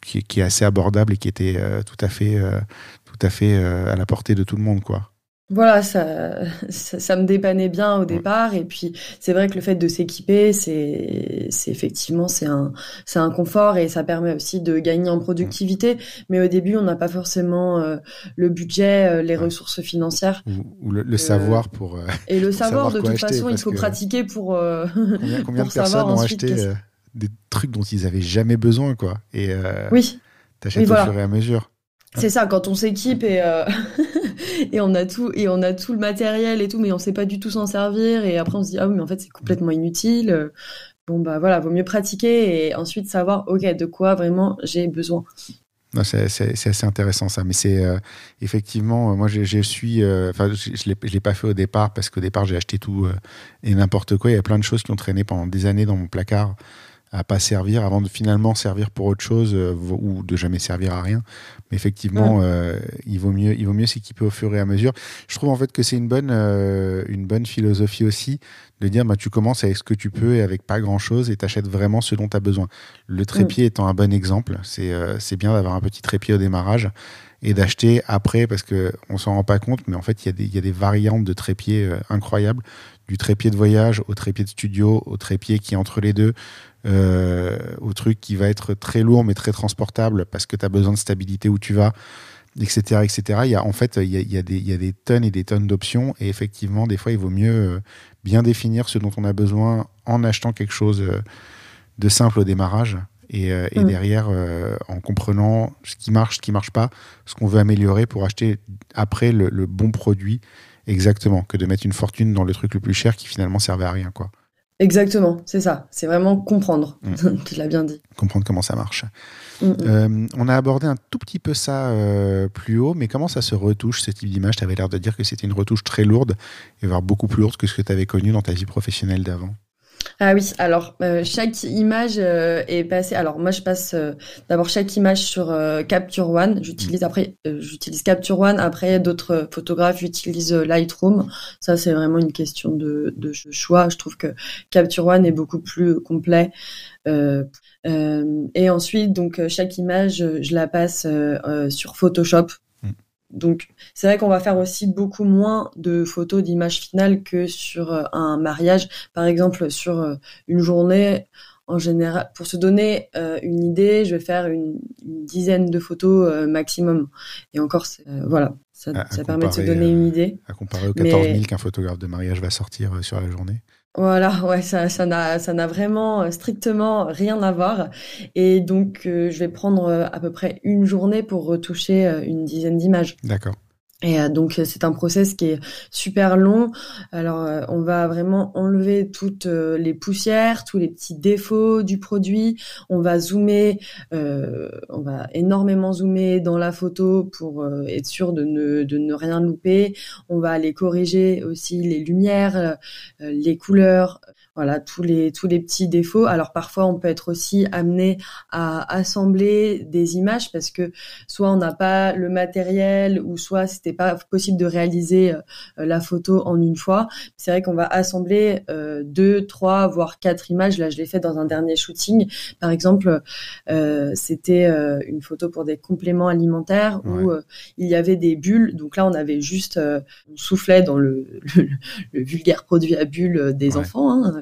qui, est assez abordable et qui était euh, tout à fait, euh, tout à, fait à la portée de tout le monde, quoi. Voilà, ça, ça, me dépannait bien au départ. Et puis, c'est vrai que le fait de s'équiper, c'est, c'est effectivement, c'est un, c'est un confort et ça permet aussi de gagner en productivité. Mais au début, on n'a pas forcément le budget, les ressources financières. Ou, le, savoir pour. et le savoir, de toute façon, il faut pratiquer pour. combien, combien de personnes ont acheté des trucs dont ils avaient jamais besoin, quoi. Et euh, oui. t'achètes au fur et à mesure. C'est ça, quand on s'équipe et euh, et on a tout et on a tout le matériel et tout, mais on sait pas du tout s'en servir et après on se dit ah oui mais en fait c'est complètement inutile. Bon bah voilà, vaut mieux pratiquer et ensuite savoir ok de quoi vraiment j'ai besoin. C'est assez intéressant ça, mais c'est euh, effectivement, moi je, suis, enfin je, je l'ai pas fait au départ parce qu'au départ j'ai acheté tout et n'importe quoi. Il y a plein de choses qui ont traîné pendant des années dans mon placard à pas servir avant de finalement servir pour autre chose euh, ou de jamais servir à rien. Mais effectivement, euh, il vaut mieux, il vaut mieux s'équiper au fur et à mesure. Je trouve en fait que c'est une bonne, euh, une bonne philosophie aussi de dire bah, tu commences avec ce que tu peux et avec pas grand chose et t'achètes vraiment ce dont tu as besoin. Le trépied étant un bon exemple, c'est c'est bien d'avoir un petit trépied au démarrage et d'acheter après parce que on s'en rend pas compte, mais en fait il y, y, a des variantes de trépied incroyables, du trépied de voyage au trépied de studio, au trépied qui est entre les deux, euh, au truc qui va être très lourd mais très transportable parce que tu as besoin de stabilité où tu vas, etc. etc. Il y a, en fait, il y a, il y a, des, il y a des tonnes et des tonnes d'options et effectivement, des fois, il vaut mieux euh, bien définir ce dont on a besoin en achetant quelque chose euh, de simple au démarrage et, et mm. derrière en comprenant ce qui marche, ce qui marche pas, ce qu'on veut améliorer pour acheter après le, le, bon produit exactement que de mettre une fortune dans le truc le plus cher qui finalement servait à rien quoi. Exactement, c'est ça. C'est vraiment comprendre. Mm. tu l'as bien dit. Comprendre comment ça marche. Mm, mm. Euh, on a abordé un tout petit peu ça euh, plus haut, mais comment ça se retouche ce type d'image? Tu avais l'air de dire que c'était une retouche très lourde, et voire beaucoup plus lourde que ce que tu avais connu dans ta vie professionnelle d'avant. Ah oui, alors euh, chaque image euh, est passée. Alors moi, je passe euh, d'abord chaque image sur Capture One. J'utilise après, j'utilise Capture One. Après, d'autres photographes utilisent Lightroom. Ça, c'est vraiment une question de, de, choix. Je trouve que Capture One est beaucoup plus complet. et ensuite, donc chaque image, je la passe sur Photoshop donc, c'est vrai qu'on va faire aussi beaucoup moins de photos d'images finales que sur euh, un mariage. Par exemple, sur euh, une journée, en général, pour se donner euh, une idée, je vais faire une, dizaine de photos maximum. Et encore, voilà, ça, permet de se donner une idée. À comparer aux 14 000 qu'un photographe de mariage va sortir sur la journée. Voilà, ouais, ça, ça n'a, ça n'a vraiment euh, strictement rien à voir. Et donc, euh, je vais prendre euh, à peu près une journée pour retoucher une dizaine d'images. D'accord. Et euh, donc euh, c'est un process qui est super long. Alors euh, on va vraiment enlever toutes les poussières, tous les petits défauts du produit. On va zoomer, on va énormément zoomer dans la photo pour être sûr de ne, de ne rien louper. On va aller corriger aussi les lumières, les couleurs. Voilà tous les tous les petits défauts. Alors parfois on peut être aussi amené à assembler des images parce que soit on n'a pas le matériel ou soit c'était pas possible de réaliser la photo en une fois. C'est vrai qu'on va assembler deux, trois, voire quatre images. Là je l'ai fait dans un dernier shooting. Par exemple, c'était une photo pour des compléments alimentaires où il y avait des bulles. Donc là on avait juste on soufflait dans le, le, vulgaire produit à bulles des enfants. Hein.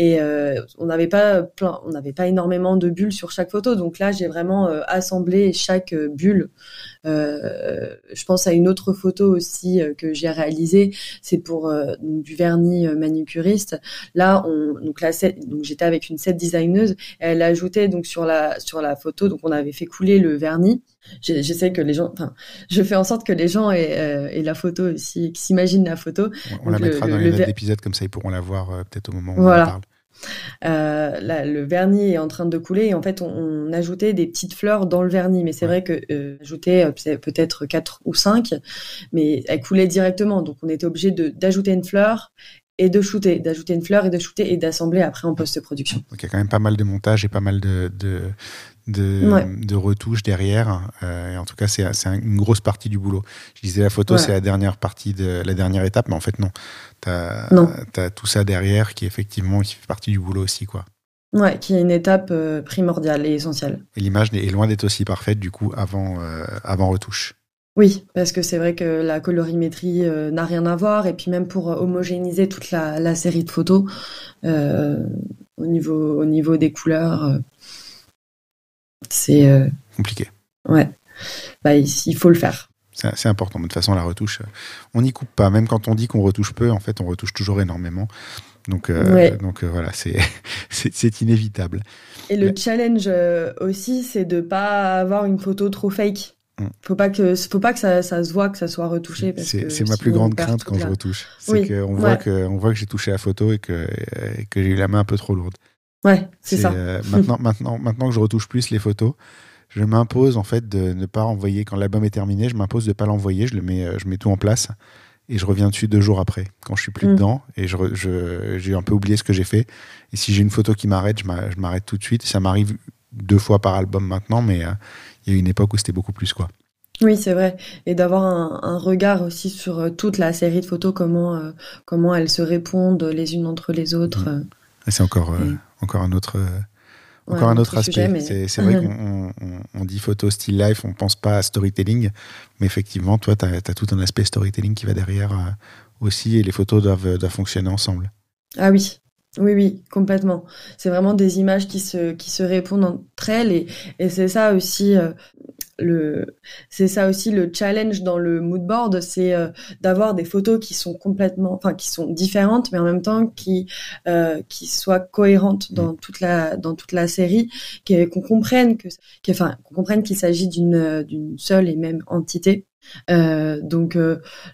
Et euh, on n'avait pas plein, on n'avait pas énormément de bulles sur chaque photo. Donc là, j'ai vraiment euh, assemblé chaque euh, bulle. je pense à une autre photo aussi que j'ai réalisée. C'est pour du vernis manucuriste. Là, on, donc là, donc j'étais avec une set designeuse. Elle ajoutait donc sur la sur la photo. Donc on avait fait couler le vernis. J'essaie que les gens, enfin, je fais en sorte que les gens aient, la photo aussi, s'imaginent la photo. On, la mettra dans les notes d'épisode comme ça, ils pourront la voir peut-être au moment où on en parle. Euh, le vernis est en train de couler et en fait on, ajoutait des petites fleurs dans le vernis. Mais c'est vrai que euh, ajouter euh, peut-être quatre ou cinq mais elle coulait directement. Donc on était obligé d'ajouter une fleur et de shooter, d'ajouter une fleur et de shooter et d'assembler après en post-production. Donc il y a quand même pas mal de montage et pas mal de, de, de, retouches derrière. Euh, et en tout cas, c'est une grosse partie du boulot. Je disais la photo, c'est la dernière partie de la dernière étape, mais en fait non. Tu as, tout ça derrière qui effectivement qui fait partie du boulot aussi, quoi. Ouais, qui est une étape euh, primordiale et essentielle. Et l'image est loin d'être aussi parfaite du coup avant, euh, avant retouche. Oui, parce que c'est vrai que la colorimétrie euh, n'a rien à voir et puis même pour homogénéiser toute la, série de photos au niveau au niveau des couleurs, c'est compliqué. Ouais, bah, il faut le faire. C'est important. de toute façon, la retouche, euh, on n'y coupe pas. Même quand on dit qu'on retouche peu, en fait, on retouche toujours énormément. Donc, euh, donc euh, voilà, c'est inévitable. Et le challenge aussi, c'est de pas avoir une photo trop fake. Mm. Faut pas que, faut pas que ça, ça, se voit que ça soit retouché. C'est ma plus grande crainte quand je retouche. C'est qu'on voit que, on voit que j'ai touché la photo et que, que j'ai eu la main un peu trop lourde. Ouais, c'est ça. maintenant, maintenant, maintenant que je retouche plus les photos, je m'impose en fait de ne pas envoyer quand l'album est terminé. Je m'impose de ne pas l'envoyer. Je le mets, euh, je mets tout en place et je reviens dessus deux jours après quand je suis plus mm. dedans et je, j'ai un peu oublié ce que j'ai fait. Et si j'ai une photo qui m'arrête, je m'arrête tout de suite. Ça m'arrive deux fois par album maintenant, mais euh, il y a une époque où c'était beaucoup plus quoi. Oui, c'est vrai. Et d'avoir un, regard aussi sur euh, toute la série de photos, comment, comment elles se répondent les unes entre les autres. Mm. C'est encore, encore un autre, encore un autre aspect. C'est vrai qu'on dit photo, still life, on pense pas à storytelling, mais effectivement, toi, tu as, tout un aspect storytelling qui va derrière euh, aussi, et les photos doivent, doivent fonctionner ensemble. Ah oui, oui, oui, complètement. C'est vraiment des images qui se, qui se répondent entre elles et, et c'est ça aussi euh, le, c'est ça aussi le challenge dans le mood board, c'est euh, d'avoir des photos qui sont complètement, enfin qui sont différentes, mais en même temps qui, euh, qui soient cohérentes dans toute la, dans toute la série, qu'on comprenne que, enfin, qu'on comprenne qu'il s'agit d'une, d'une seule et même entité. Euh, donc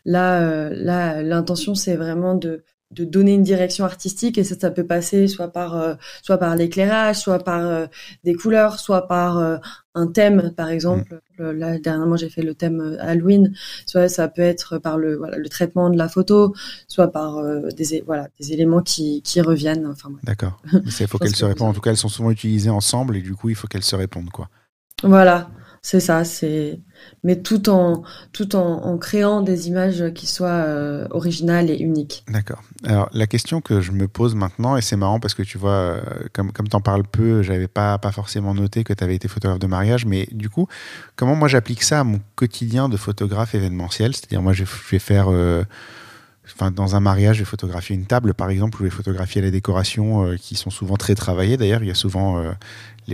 là, là, l'intention c'est vraiment de de donner une direction artistique et ça, ça peut passer soit par euh, soit par l'éclairage, soit par euh, des couleurs, soit par euh, un thème par exemple. Mm. Là dernièrement j'ai fait le thème Halloween. Soit ça peut être par le voilà le traitement de la photo, soit par des voilà des éléments qui qui reviennent. Enfin, D'accord. Il faut qu'elles se répondent. En tout cas, elles sont souvent utilisées ensemble et du coup il faut qu'elles se répondent quoi. Voilà. C'est ça, c'est mais tout en tout en, créant des images qui soient euh, originales et uniques. D'accord. Alors la question que je me pose maintenant et c'est marrant parce que tu vois euh, comme comme t'en parles peu, j'avais pas pas forcément noté que tu avais été photographe de mariage, mais du coup comment moi j'applique ça à mon quotidien de photographe événementiel, c'est-à-dire moi je vais faire euh, Enfin, dans un mariage, je vais photographier une table, par exemple, ou je vais photographier les décorations qui sont souvent très travaillées. D'ailleurs, il y a souvent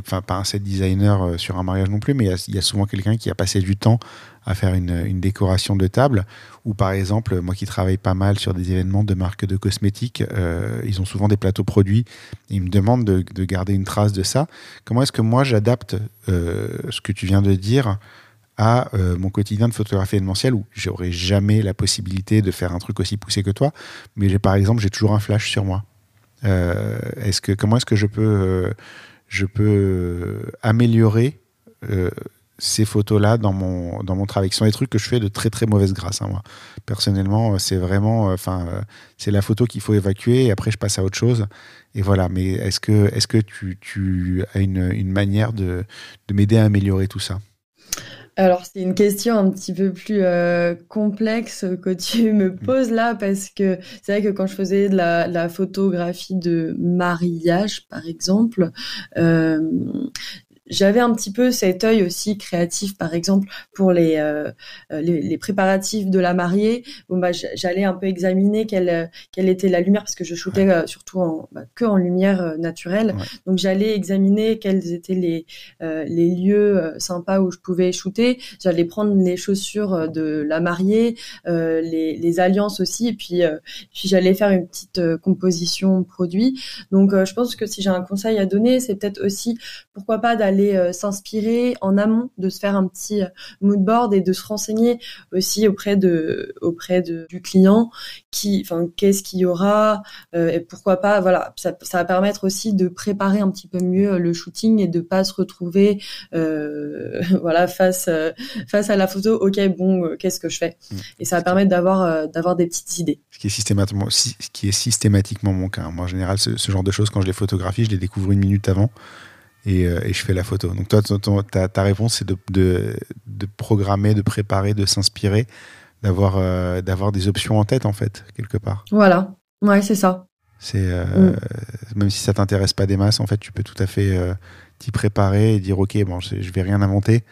enfin, pas un set designer euh, sur un mariage non plus, mais il y, a souvent quelqu'un qui a passé du temps à faire une, décoration de table. Ou par exemple, moi qui travaille pas mal sur des événements de marques de cosmétiques, euh, ils ont souvent des plateaux produits. Et ils me demandent de, garder une trace de ça. Comment est-ce que moi j'adapte euh, ce que tu viens de dire à mon quotidien de photographie événementielle où j'aurais jamais la possibilité de faire un truc aussi poussé que toi, mais j'ai par exemple j'ai toujours un flash sur moi. est-ce que comment est-ce que je peux je peux euh, améliorer euh, ces photos-là dans mon, dans mon travail, qui sont des trucs que je fais de très très mauvaise grâce. Hein, moi. Personnellement, c'est vraiment, enfin, c'est la photo qu'il faut évacuer et après je passe à autre chose. Et voilà. Mais est-ce que, est-ce que tu, tu as une, une manière de, de m'aider à améliorer tout ça? Alors c'est une question un petit peu plus euh, complexe que tu me poses là parce que c'est vrai que quand je faisais de la, la photographie de mariage par exemple, euh, j'avais un petit peu cet œil aussi créatif, par exemple pour les euh, les, les, préparatifs de la mariée. Bon bah j'allais un peu examiner quelle quelle était la lumière parce que je shootais euh, surtout en bah, que en lumière euh, naturelle. Donc j'allais examiner quels étaient les les lieux sympas où je pouvais shooter. J'allais prendre les chaussures de la mariée, les les alliances aussi, et puis puis j'allais faire une petite composition produit. Donc je pense que si j'ai un conseil à donner, c'est peut-être aussi pourquoi pas d'aller euh, s'inspirer en amont, de se faire un petit euh, mood board et de se renseigner aussi auprès de auprès de, du client qui, enfin, qu'est-ce qu'il y aura euh, et pourquoi pas. Voilà, ça, ça, va permettre aussi de préparer un petit peu mieux le shooting et de pas se retrouver, voilà, face face à la photo. Ok, bon, qu'est-ce que je fais? Mmh. Et ça va permettre d'avoir d'avoir des petites idées. Ce qui est systématiquement, ce qui est systématiquement mon cas. Moi, en général, ce, ce genre de choses, quand je les photographie, je les découvre une minute avant. Euh, et, je fais la photo. Donc toi, ta, ta, réponse, c'est de, de, de, programmer, de préparer, de s'inspirer, d'avoir euh, d'avoir des options en tête, en fait, quelque part. Voilà, ouais, c'est ça. C'est euh, mm. Même si ça t'intéresse pas des masses, en fait, tu peux tout à fait t'y préparer et dire, OK, bon, je vais rien inventer,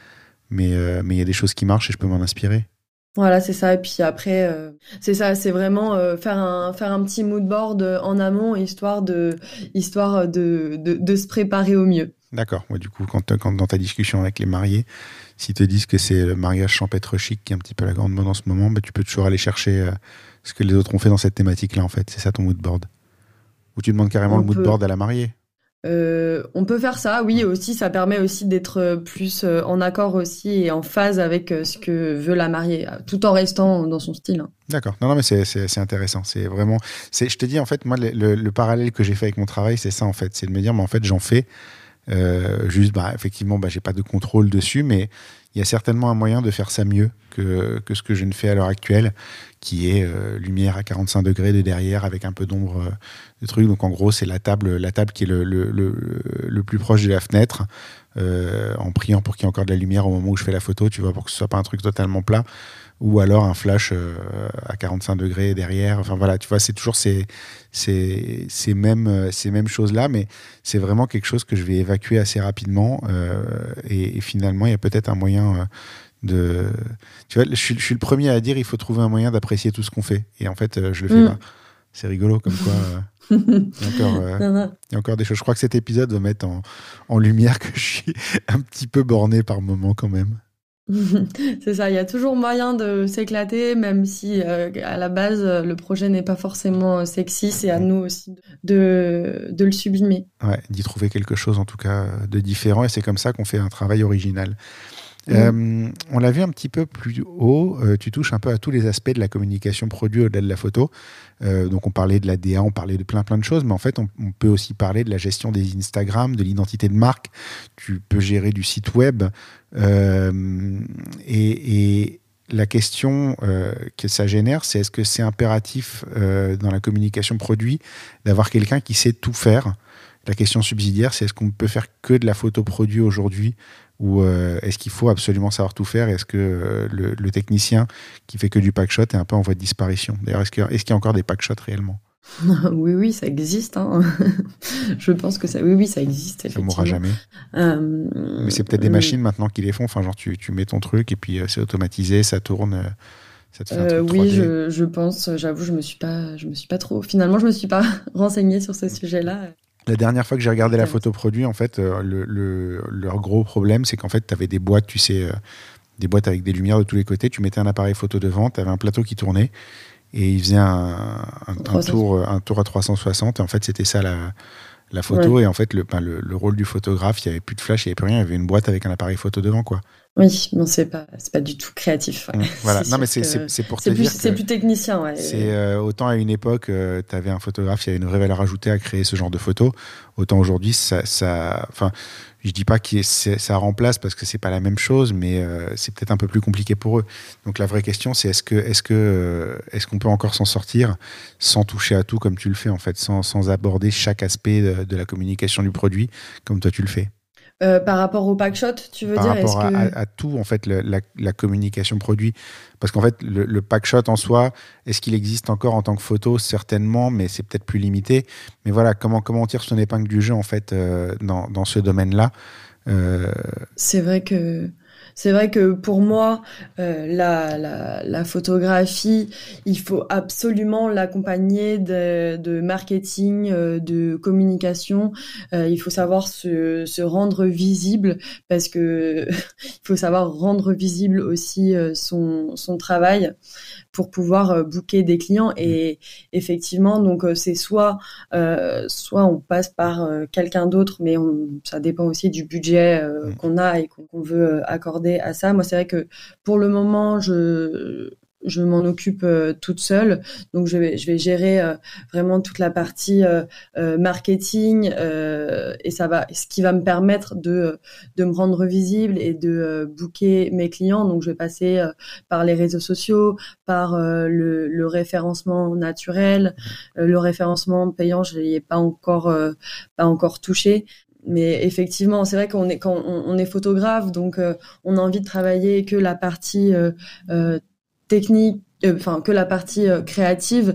mais mais il y a des choses qui marchent et je peux m'en inspirer. Voilà, c'est ça. Et puis après, c'est ça, c'est vraiment faire un faire un petit mood board en amont, histoire de histoire de, de, de se préparer au mieux. D'accord. du coup, quand, quand, dans ta discussion avec les mariés, s'ils te disent que c'est le mariage champêtre chic qui est un petit peu la grande mode en ce moment, bah, tu peux toujours aller chercher euh, ce que les autres ont fait dans cette thématique-là, en fait. C'est ça ton mood board? Ou tu demandes carrément le mood board à la mariée? Euh, on peut faire ça, oui. Aussi, ça permet aussi d'être plus euh, en accord aussi et en phase avec ce que veut la mariée, tout en restant dans son style. Hein. D'accord. Non, non, mais c'est intéressant. C'est vraiment. Je te dis, en fait, moi, le, le parallèle que j'ai fait avec mon travail, c'est ça, en fait. C'est de me dire, mais en fait, j'en fais euh, juste, bah, effectivement, bah, j'ai pas de contrôle dessus, mais il y a certainement un moyen de faire ça mieux que, ce que je ne fais à l'heure actuelle, qui est euh, lumière à 45 degrés de derrière avec un peu d'ombre euh, de truc. Donc en gros, c'est la table, la table qui est le, plus proche de la fenêtre, en priant pour qu'il y ait encore de la lumière au moment où je fais la photo, tu vois, pour que ce soit pas un truc totalement plat ou alors un flash euh, à 45 degrés derrière. Enfin voilà, tu vois, c'est toujours ces, ces, ces, mêmes, euh, ces mêmes choses-là, mais c'est vraiment quelque chose que je vais évacuer assez rapidement. Euh, et, finalement, il y a peut-être un moyen de. Tu vois, je suis, je suis, le premier à dire il faut trouver un moyen d'apprécier tout ce qu'on fait. Et en fait, je le fais mm. pas. C'est rigolo comme quoi. il, y encore, il, y a encore, des choses. Je crois que cet épisode va mettre en, en lumière que je suis un petit peu borné par moment quand même. c'est ça, il y a toujours moyen de s'éclater, même si euh, à la base le projet n'est pas forcément sexy, c'est à nous aussi de, de le sublimer. Ouais, d'y trouver quelque chose en tout cas de différent, et c'est comme ça qu'on fait un travail original. Euh, on l'a vu un petit peu plus haut, euh, tu touches un peu à tous les aspects de la communication produit au-delà de la photo. Euh, donc on parlait de la DA, on parlait de plein plein de choses, mais en fait on, peut aussi parler de la gestion des Instagram, de l'identité de marque. Tu peux gérer du site web et, la question que ça génère, c'est est-ce que c'est impératif dans la communication produit d'avoir quelqu'un qui sait tout faire? La question subsidiaire, c'est est-ce qu'on peut faire que de la photo produit aujourd'hui ou euh, est-ce qu'il faut absolument savoir tout faire? Est-ce que euh, le, technicien qui fait que du packshot est un peu en voie de disparition? D'ailleurs, est-ce qu'il y, a encore des packshots réellement? Oui, oui, ça existe. Hein. je pense que ça, oui, oui, ça existe. Ça mourra jamais. Euh, Mais c'est peut-être des machines maintenant qui les font. Enfin, genre, tu, tu mets ton truc et puis c'est automatisé, ça tourne. Ça te fait un truc oui, je, je, pense. J'avoue, je me suis pas, je me suis pas trop. Finalement, je me suis pas renseignée sur ce sujet-là. La dernière fois que j'ai regardé la photo produit, en fait, euh, le, leur gros problème, c'est qu'en fait, tu avais des boîtes, tu sais, euh, des boîtes avec des lumières de tous les côtés. Tu mettais un appareil photo devant, tu avais un plateau qui tournait et il faisait un, tour, un tour à 360. Et en fait, c'était ça la, la photo. Et en fait, le, le, rôle du photographe, il n'y avait plus de flash, il n'y avait plus rien. Il y avait une boîte avec un appareil photo devant, quoi. Oui, non, c'est pas, c'est pas du tout créatif. Mmh, voilà, non, mais c'est pour te plus, dire. C'est plus technicien, ouais. C'est euh, autant à une époque, euh, tu avais un photographe, il y avait une vraie valeur ajoutée à créer ce genre de photos. Autant aujourd'hui, ça, ça, enfin, je dis pas que ça remplace parce que c'est pas la même chose, mais euh, c'est peut-être un peu plus compliqué pour eux. Donc la vraie question, c'est est-ce que, est-ce que, est-ce qu'on peut encore s'en sortir sans toucher à tout comme tu le fais en fait, sans, sans aborder chaque aspect de, de la communication du produit comme toi tu le fais? Euh, par rapport au packshot, tu veux par dire rapport à, à, tout en fait le, la, la, communication produit. Parce qu'en fait le, le packshot en soi est-ce qu'il existe encore en tant que photo? Certainement mais c'est peut-être plus limité. Mais voilà comment comment on tire son épingle du jeu en fait euh, dans, dans ce domaine là euh... c'est vrai que c'est vrai que pour moi, euh, la, la, la, photographie, il faut absolument l'accompagner de, de, marketing, euh, de communication. Euh, il faut savoir se, se, rendre visible parce que il faut savoir rendre visible aussi euh, son, son travail pour pouvoir euh, booker des clients. Et effectivement, donc euh, c'est soit euh, soit on passe par quelqu'un d'autre, mais on, ça dépend aussi du budget mm. qu'on a et qu'on veut accorder à ça. Moi, c'est vrai que pour le moment, je je m'en occupe euh, toute seule. Donc je vais, je vais gérer euh, vraiment toute la partie euh, marketing et ça va, ce qui va me permettre de, de me rendre visible et de booker mes clients. Donc je vais passer par les réseaux sociaux, par le, le, référencement naturel, le référencement payant, je n'y ai pas encore, pas encore touché mais effectivement, c'est vrai qu'on est quand on, est photographe, donc on a envie de travailler que la partie euh, technique, euh, enfin que la partie euh, créative,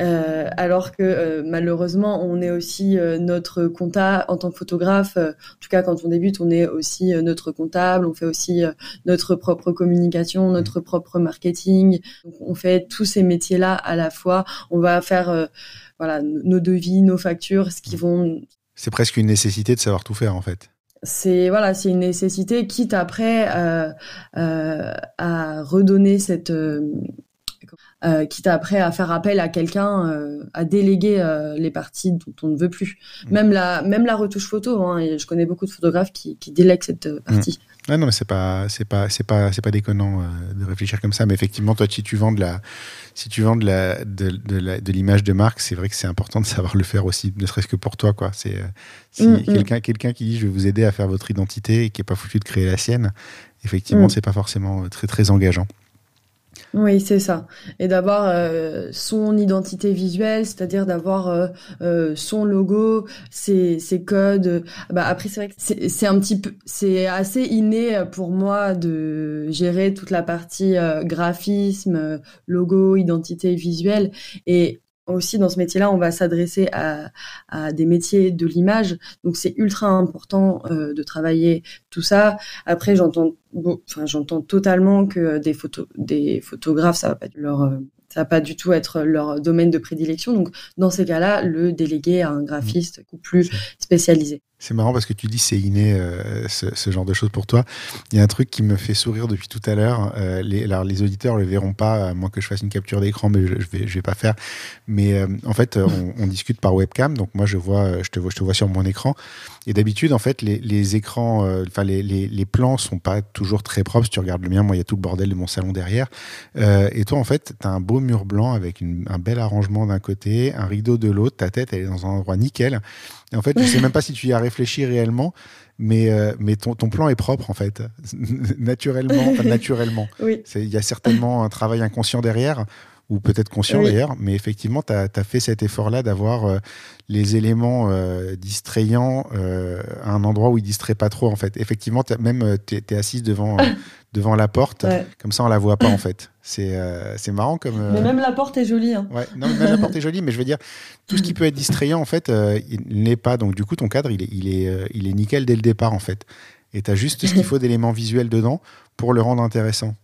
euh, alors que malheureusement on est aussi notre comptable en tant que photographe. en tout cas, quand on débute, on est aussi notre comptable. On fait aussi notre propre communication, notre propre marketing. Donc, on fait tous ces métiers-là à la fois. On va faire voilà nos devis, nos factures, ce qui vont. C'est presque une nécessité de savoir tout faire en fait c'est voilà, c'est une nécessité, quitte après euh, euh, à redonner cette, euh, quitte après à faire appel à quelqu'un, à déléguer les parties dont on ne veut plus. Mmh. Même la même la retouche photo, hein, et je connais beaucoup de photographes qui, qui délèguent cette partie. Mmh. Ah non, mais c'est pas, c'est pas, c'est pas, c'est pas déconnant de réfléchir comme ça. Mais effectivement, toi, si tu vends de la, si tu vends de la, de, de, de l'image de marque, c'est vrai que c'est important de savoir le faire aussi, ne serait-ce que pour toi, quoi. C'est, euh, si mm, quelqu'un, quelqu'un qui dit je vais vous aider à faire votre identité et qui est pas foutu de créer la sienne, effectivement, mm. c'est pas forcément très, très engageant. Oui, c'est ça. Et d'avoir euh, son identité visuelle, c'est-à-dire d'avoir euh, euh, son logo, ses, ses codes. Bah, après, c'est vrai que c'est un petit peu, c'est assez inné pour moi de gérer toute la partie graphisme, logo, identité visuelle. Et aussi dans ce métier-là, on va s'adresser à, à, des métiers de l'image, donc c'est ultra important euh, de travailler tout ça. Après, j'entends, enfin, j'entends totalement que des photos, des photographes, ça va pas être leur, euh, ça va pas du tout être leur domaine de prédilection. Donc, dans ces cas-là, le déléguer à un graphiste beaucoup plus spécialisé. C'est marrant parce que tu dis c'est inné euh, ce, ce, genre de choses pour toi. Il y a un truc qui me fait sourire depuis tout à l'heure. Euh, les, alors les auditeurs le verront pas, à moins que je fasse une capture d'écran, mais je, je, vais je vais pas faire. Mais euh, en fait, on, on, discute par webcam, donc moi je vois, je te vois, je te vois sur mon écran. Et d'habitude, en fait, les, les écrans, euh, enfin les, les, les, plans sont pas toujours très propres. Si tu regardes le mien, moi il y a tout le bordel de mon salon derrière. Euh, et toi, en fait, tu as un beau mur blanc avec une, un bel arrangement d'un côté, un rideau de l'autre. Ta tête, elle est dans un endroit nickel. Et en fait, je sais même pas si tu y as réfléchi réellement, mais, euh, mais ton, ton, plan est propre, en fait. naturellement, enfin, naturellement. Oui. Il y a certainement un travail inconscient derrière, ou peut-être conscient oui. d'ailleurs, mais effectivement, tu as, as, fait cet effort-là d'avoir euh, les éléments euh, distrayants euh, à un endroit où ils distraient pas trop, en fait. Effectivement, as, même tu es, es, assise devant, devant la porte, ouais. comme ça on la voit pas, en fait. C'est marrant comme. Mais même la porte est jolie. Hein. Ouais, non, même la porte est jolie, mais je veux dire, tout ce qui peut être distrayant, en fait, il n'est pas. Donc, du coup, ton cadre, il est, il est, il est nickel dès le départ, en fait. Et tu as juste ce qu'il faut d'éléments visuels dedans pour le rendre intéressant.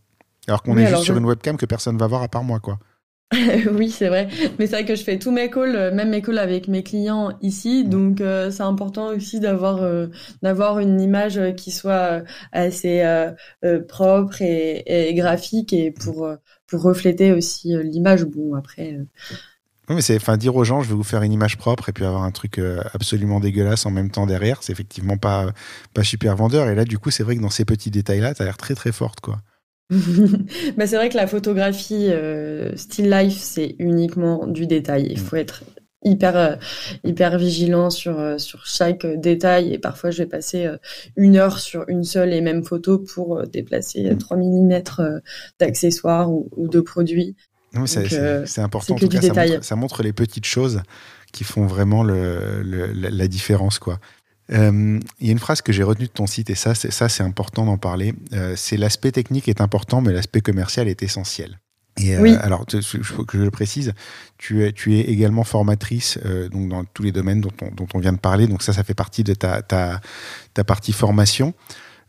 Alors qu'on oui, est juste sur une webcam que personne va voir à part moi, quoi. oui, c'est vrai. Mais c'est vrai que je fais tous mes calls, euh, même mes calls avec mes clients ici. Donc, euh, c'est important aussi d'avoir euh, d'avoir une image qui soit assez euh, propre et, et, graphique et pour pour refléter aussi l'image. Bon, après. Oui, mais c'est, enfin, dire aux gens, je vais vous faire une image propre et puis avoir un truc absolument dégueulasse en même temps derrière, c'est effectivement pas, pas super vendeur. Et là, du coup, c'est vrai que dans ces petits détails-là, tu as l'air très très forte, quoi. bah, c'est vrai que la photographie euh, still life, c'est uniquement du détail. Il faut être hyper euh, hyper vigilant sur euh, sur chaque détail et parfois je vais passer euh, une heure sur une seule et même photo pour déplacer 3 mm d'accessoires ou, de produits. C'est important. En tout cas, ça montre, ça montre, les petites choses qui font vraiment le, la différence, quoi. Il y a une phrase que j'ai retenue de ton site et ça, c'est ça, c'est important d'en parler. c'est l'aspect technique est important, mais l'aspect commercial est essentiel. Et euh, alors, il faut que je le précise, tu es, tu es également formatrice euh, donc dans tous les domaines dont on, dont on, vient de parler. Donc ça, ça fait partie de ta, ta, ta partie formation.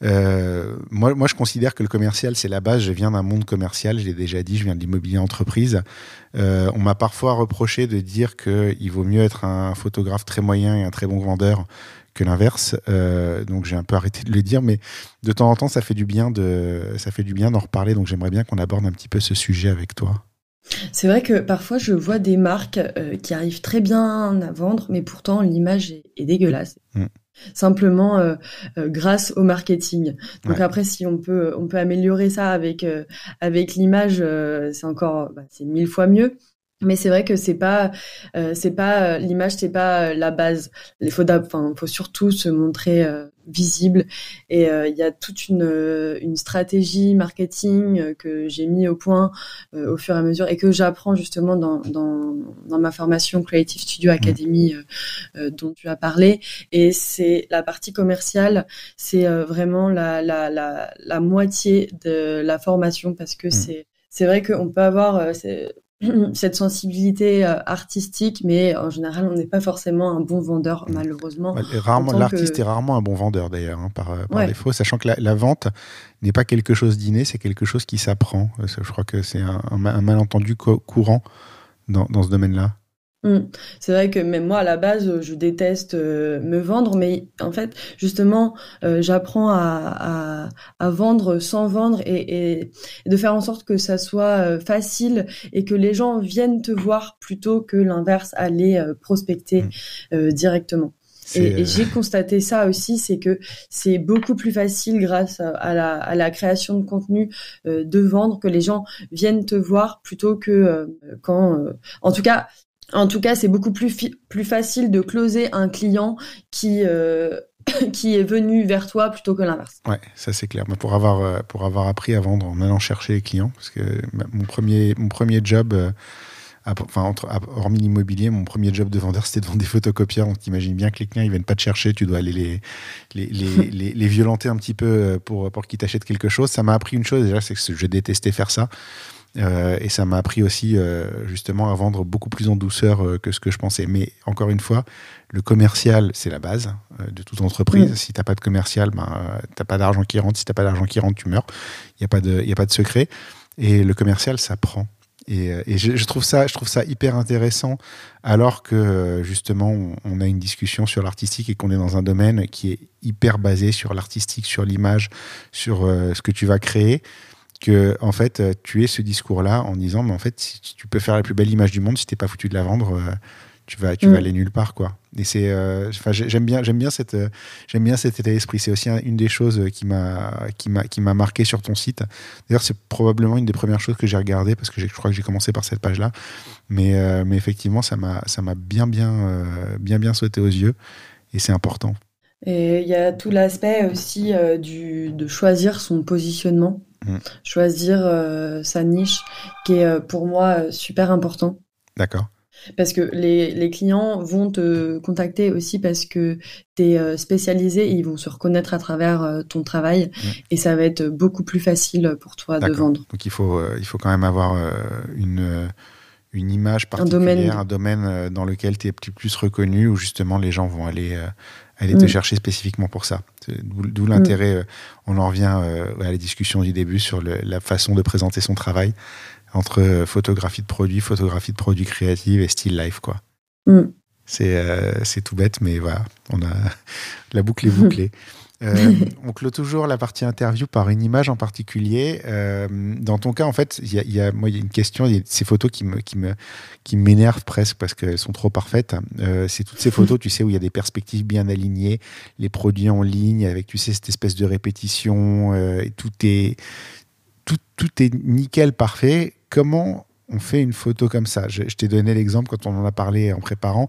Euh, moi, moi, je considère que le commercial, c'est la base. Je viens d'un monde commercial, je l'ai déjà dit, je viens de l'immobilier entreprise. Euh, on m'a parfois reproché de dire qu'il vaut mieux être un photographe très moyen et un très bon vendeur que l'inverse. Euh, donc j'ai un peu arrêté de le dire, mais de temps en temps, ça fait du bien de, ça fait du bien d'en reparler. Donc j'aimerais bien qu'on aborde un petit peu ce sujet avec toi. C'est vrai que parfois je vois des marques euh, qui arrivent très bien à vendre, mais pourtant l'image est, dégueulasse. Mm. Simplement euh, grâce au marketing. Donc après, si on peut, on peut améliorer ça avec avec l'image, c'est encore, bah, c'est mille fois mieux. Mais c'est vrai que c'est pas, euh, c'est pas l'image, c'est pas euh, la base. Il faut, enfin, faut surtout se montrer euh, visible. Et il y a toute une, une stratégie marketing que j'ai mis au point au fur et à mesure et que j'apprends justement dans, dans, dans, ma formation Creative Studio Academy dont tu as parlé. Et c'est la partie commerciale, c'est vraiment la, la, la, la, moitié de la formation parce que mmh. c'est c'est vrai qu'on peut avoir cette sensibilité euh, artistique, mais en général, on n'est pas forcément un bon vendeur, mm. malheureusement. l'artiste est rarement un bon vendeur d'ailleurs, hein, par, euh, défaut, sachant que la, vente n'est pas quelque chose d'inné, c'est quelque chose qui s'apprend. Euh, je crois que c'est un, un, malentendu courant dans, dans ce domaine-là. Mmh. C'est vrai que même moi à la base je déteste euh, me vendre mais en fait justement euh, j'apprends à, à, vendre sans vendre et, et, de faire en sorte que ça soit euh, facile et que les gens viennent te voir plutôt que l'inverse aller prospecter mmh. directement. Et, j'ai constaté ça aussi, c'est que c'est beaucoup plus facile grâce à la, à la création de contenu de vendre, que les gens viennent te voir plutôt que quand, en tout cas, en tout cas, c'est beaucoup plus, plus facile de closer un client qui, euh, qui est venu vers toi plutôt que l'inverse. Ouais, ça c'est clair. Pour avoir, euh, pour avoir appris à vendre en allant chercher les clients, parce que mon premier, mon premier job, euh, enfin, entre, hormis l'immobilier, mon premier job de vendeur, c'était de vendre des photocopieurs. Donc, t'imagines bien que les clients, ils viennent pas te chercher, tu dois aller les, les, les, les, violenter un petit peu pour, pour qu'ils t'achètent quelque chose. Ça m'a appris une chose, déjà, c'est que je détestais faire ça. Euh, et ça m'a appris aussi euh, justement à vendre beaucoup plus en douceur euh, que ce que je pensais. Mais encore une fois, le commercial, c'est la base de toute entreprise. Si tu n'as pas de commercial, ben, tu n'as pas d'argent qui rentre. Si tu n'as pas d'argent qui rentre, tu meurs. Il n'y a, pas de, a pas de secret. Et le commercial, ça prend. Et, et je, trouve ça, je trouve ça hyper intéressant, alors que justement, on, a une discussion sur l'artistique et qu'on est dans un domaine qui est hyper basé sur l'artistique, sur l'image, sur ce que tu vas créer que en fait euh, tu es ce discours-là en disant mais en fait si tu peux faire la plus belle image du monde si t'es pas foutu de la vendre euh, tu vas tu vas mm. aller nulle part quoi. Et c'est euh, j'aime bien j'aime bien cette j'aime bien cet état d'esprit. C'est aussi une des choses qui m'a qui m'a qui m'a marqué sur ton site. D'ailleurs c'est probablement une des premières choses que j'ai regardé parce que je crois que j'ai commencé par cette page là mais mais effectivement ça m'a ça m'a bien bien bien bien sauté aux yeux. Et c'est important. Et il y a tout l'aspect aussi du de choisir son positionnement Mm. choisir euh, sa niche, qui est euh, pour moi euh, super important. D'accord. Parce que les, les, clients vont te contacter aussi parce que tu es spécialisé et ils vont se reconnaître à travers ton travail mm. et ça va être beaucoup plus facile pour toi de vendre. Donc il faut, il faut quand même avoir une, une image particulière, un domaine, dans lequel tu es plus reconnu où justement les gens vont aller aller te mm. chercher spécifiquement pour ça. D'où l'intérêt, euh, on en revient euh, à la discussion du début sur la façon de présenter son travail entre euh, photographie de produit, photographie de produit créative et still life. quoi. Mm. C'est tout bête, mais voilà, on a la boucle est bouclée. Euh, on clôt toujours la partie interview par une image en particulier. Euh, dans ton cas, en fait, il y a, y a, une question. Y a ces photos qui me, qui me, qui m'énervent presque parce qu'elles sont trop parfaites. Euh, c'est toutes ces photos, tu sais, où il y a des perspectives bien alignées, les produits en ligne avec, tu sais, cette espèce de répétition. et tout est, tout, tout est nickel, parfait. Comment on fait une photo comme ça. Je, t'ai donné l'exemple quand on en a parlé en préparant.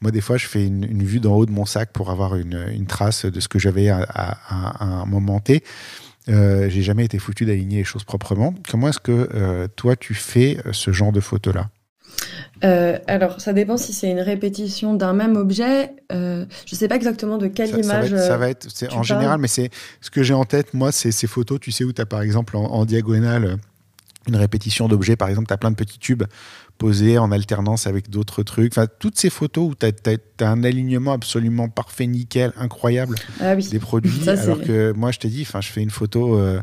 Moi, des fois, je fais une, vue d'en haut de mon sac pour avoir une, trace de ce que j'avais à, un moment T. Euh, j'ai jamais été foutu d'aligner les choses proprement. Comment est-ce que euh, toi, tu fais euh, ce genre de photo-là? Alors, ça dépend si c'est une répétition d'un même objet. je ne sais pas exactement de quelle image. Ça va être, en général, mais c'est ce que j'ai en tête, moi, c'est ces photos, tu sais, où tu as par exemple en diagonale une répétition d'objets. Par exemple, tu as plein de petits tubes posés en alternance avec d'autres trucs. Enfin, toutes ces photos où tu as, un alignement absolument parfait, nickel, incroyable ah des produits. alors que moi, je te dis, enfin, je fais une photo, euh,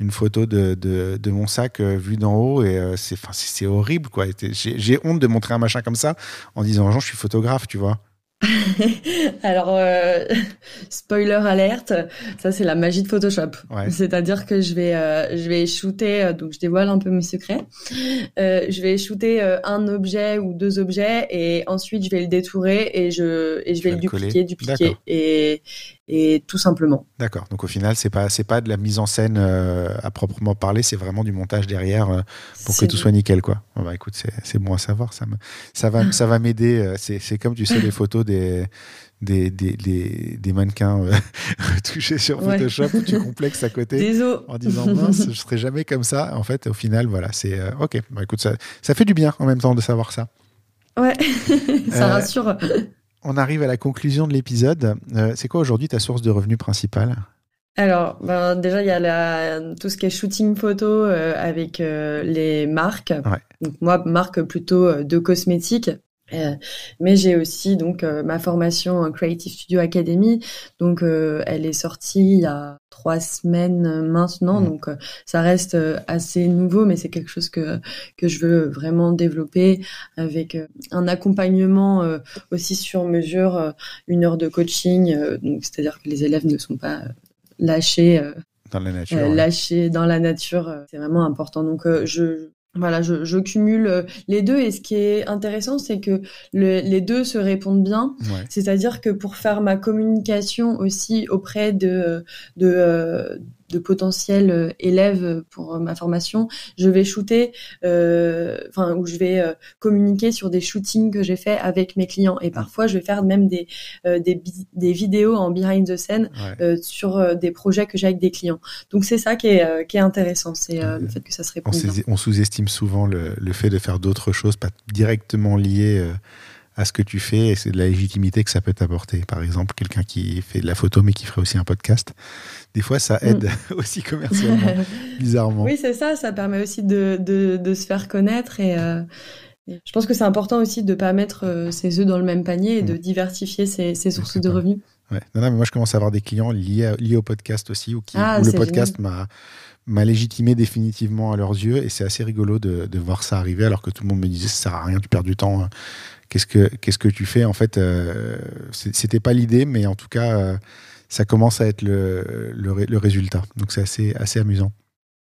une photo de, de, mon sac euh, vu d'en haut et euh, c'est, c'est horrible. quoi. J'ai honte de montrer un machin comme ça en disant, Jean, je suis photographe, tu vois. Alors, euh, spoiler alerte, ça c'est la magie de Photoshop. C'est-à-dire que je vais, euh, je vais shooter, euh, donc je dévoile un peu mes secrets. je vais shooter un objet ou deux objets et ensuite je vais le détourer et je, et je vais le dupliquer, dupliquer et, et tout simplement. D'accord. Donc au final, c'est pas c'est pas de la mise en scène euh, à proprement parler, c'est vraiment du montage derrière euh, pour que tout soit nickel quoi. bah écoute, c'est bon à savoir, ça me ça va ça va m'aider. Euh, c'est comme tu sais les photos des des, des, des, mannequins touchés sur Photoshop où tu complexes à côté en disant mince, je serai jamais comme ça. En fait, au final, voilà, c'est ok. Bah écoute, ça, ça fait du bien en même temps de savoir ça. Ouais, ça rassure. On arrive à la conclusion de l'épisode. Euh, c'est quoi aujourd'hui ta source de revenus principale? Alors, ben, déjà, il y a la, tout ce qui est shooting photo euh, avec euh, les marques. Donc, moi, marque plutôt de cosmétiques. Euh, mais j'ai aussi donc euh, ma formation Creative Studio Academy. Donc euh, elle est sortie il y a trois semaines maintenant. Mmh. Donc ça reste assez nouveau, mais c'est quelque chose que que je veux vraiment développer avec un accompagnement aussi sur mesure, une heure de coaching. donc c'est-à-dire que les élèves ne sont pas lâchés dans la nature. Lâchés dans la nature, c'est vraiment important. Donc je voilà, je, je, cumule euh, les deux et ce qui est intéressant, c'est que les deux se répondent bien. C'est-à-dire que pour faire ma communication aussi auprès de, de, euh, de potentiels euh, élèves pour euh, ma formation, je vais shooter, euh, enfin, où je vais communiquer sur des shootings que j'ai fait avec mes clients. Et parfois, je vais faire même des, des, des, vidéos en behind the scene sur des projets que j'ai avec des clients. Donc, c'est ça qui est, qui est intéressant, c'est le fait que ça se répond. On sous-estime souvent le, le, fait de faire d'autres choses, pas directement liées à ce que tu fais et c'est de la légitimité que ça peut t'apporter. Par exemple, quelqu'un qui fait de la photo mais qui ferait aussi un podcast, des fois ça aide mm. aussi commercialement, bizarrement. Oui, c'est ça, ça permet aussi de, de, de se faire connaître et, euh, je pense que c'est important aussi de ne pas mettre euh, ses œufs dans le même panier et de mm. diversifier ses, ses sources de revenus. Ouais. Non, non, mais moi je commence à avoir des clients liés, liés au podcast aussi, ou qui, ah, où le podcast m'a m'a légitimé définitivement à leurs yeux et c'est assez rigolo de, de, voir ça arriver alors que tout le monde me disait ça sert à rien tu perds du temps qu'est-ce que qu'est-ce que tu fais en fait euh, c'était pas l'idée mais en tout cas euh, ça commence à être le, le, résultat donc c'est assez assez amusant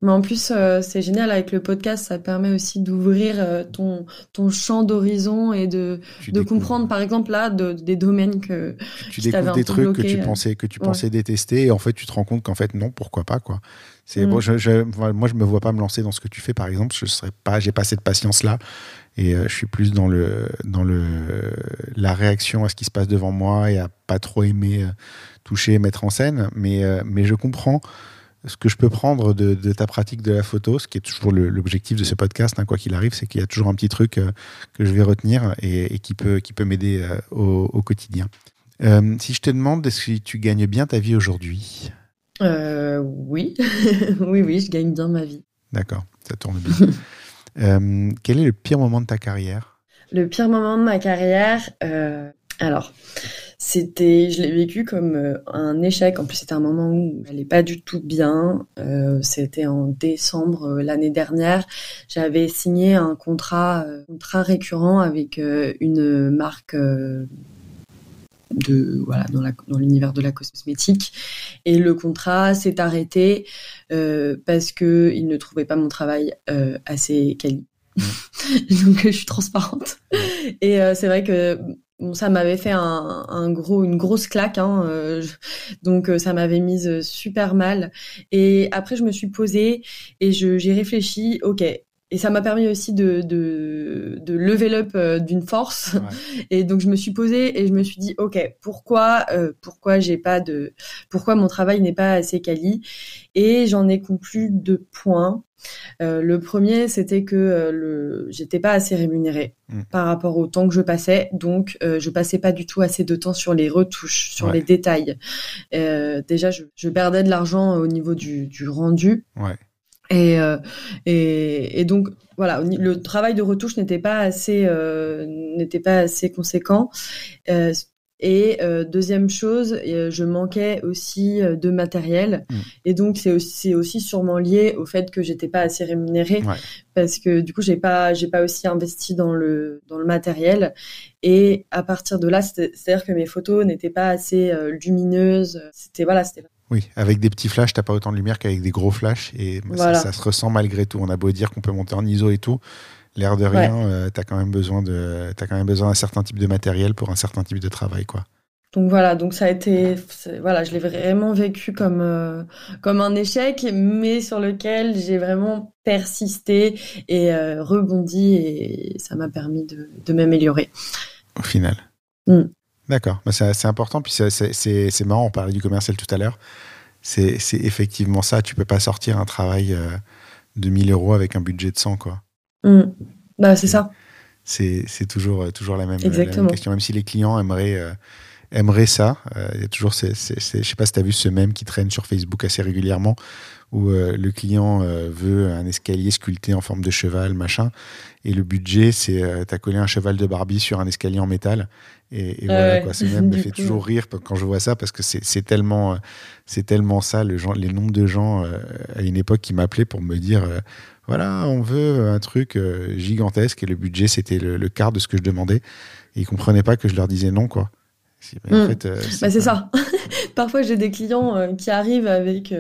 mais en plus, euh, c'est génial avec le podcast, ça permet aussi d'ouvrir ton, ton champ d'horizon et de, de comprendre, par exemple, là, de, des domaines que tu découvres des trucs que tu pensais que tu pensais détester et en fait, tu te rends compte qu'en fait, non, pourquoi pas quoi. C'est bon, mm. je, je, moi, je me vois pas me lancer dans ce que tu fais, par exemple. Je serais pas, j'ai pas cette patience là. Et euh, je suis plus dans, le, dans le, la réaction à ce qui se passe devant moi et à pas trop aimer euh, toucher, mettre en scène. Mais, euh, mais je comprends ce que je peux prendre de, de, ta pratique de la photo, ce qui est toujours l'objectif de ce podcast, hein, quoi qu'il arrive, c'est qu'il y a toujours un petit truc que je vais retenir et, qui peut, qui peut m'aider au, au, quotidien. si je te demande, est-ce que tu gagnes bien ta vie aujourd'hui Oui, oui, oui, je gagne bien ma vie. D'accord, ça tourne bien. Euh, quel est le pire moment de ta carrière? Le pire moment de ma carrière, euh, alors, c'était, je l'ai vécu comme euh, un échec. En plus, c'était un moment où j'allais pas du tout bien. c'était en décembre l'année dernière. J'avais signé un contrat, contrat récurrent avec une marque de voilà dans, dans l'univers de la cosmétique Et le contrat s'est arrêté parce que il ne trouvait pas mon travail assez quali. Donc je suis transparente. Et c'est vrai que Bon, ça m'avait fait un, un, gros, une grosse claque, hein, euh, donc euh, ça m'avait mise super mal. Et après, je me suis posée et j'ai réfléchi. Ok, et ça m'a permis aussi de, de, de level up euh, d'une force. Et donc je me suis posée et je me suis dit ok pourquoi euh, pourquoi j'ai pas de pourquoi mon travail n'est pas assez quali? Et j'en ai conclu deux points. Euh, le premier c'était que euh, le j'étais pas assez rémunérée mm. par rapport au temps que je passais donc je passais pas du tout assez de temps sur les retouches sur les détails. déjà je, je, perdais de l'argent au niveau du, du rendu. Ouais. Et, euh, et, et, donc voilà, le travail de retouche n'était pas assez euh, n'était pas assez conséquent. Euh, et euh, deuxième chose, euh, je manquais aussi de matériel, mmh. et donc c'est aussi, aussi sûrement lié au fait que j'étais pas assez rémunérée, parce que du coup j'ai pas j'ai pas aussi investi dans le dans le matériel, et à partir de là, c'est-à-dire que mes photos n'étaient pas assez lumineuses, c'était voilà, c'était oui, avec des petits flashs, t'as pas autant de lumière qu'avec des gros flashs et ça, se ressent malgré tout. On a beau dire qu'on peut monter en ISO et tout, l'air de rien, euh, t'as quand même besoin de, as quand même besoin d'un certain type de matériel pour un certain type de travail, quoi. Donc voilà, donc ça a été, voilà, je l'ai vraiment vécu comme euh, comme un échec, mais sur lequel j'ai vraiment persisté et euh, rebondi et ça m'a permis de, de m'améliorer. Au final. Mm. D'accord, bah, c'est important. Puis c'est marrant, on parlait du commercial tout à l'heure. C'est effectivement ça. Tu peux pas sortir un travail euh, de 1000 euros avec un budget de 100, quoi. Mmh. Bah, c'est ça. C'est toujours, euh, toujours la même, question. Même si les clients aimeraient, euh, aimeraient ça, il y a toujours, je sais pas si tu as vu ce même qui traîne sur Facebook assez régulièrement, où le client veut un escalier sculpté en forme de cheval, machin. Et le budget, c'est tu as collé un cheval de Barbie sur un escalier en métal et, voilà, quoi. Ça me fait toujours rire quand je vois ça parce que c'est tellement, c'est tellement ça, le genre, les nombres de gens euh, à une époque qui m'appelaient pour me dire euh, voilà, on veut un truc euh, gigantesque et le budget c'était le, quart de ce que je demandais. Et ils comprenaient pas que je leur disais non, quoi. En fait, bah, c'est ça. Parfois, j'ai des clients qui arrivent avec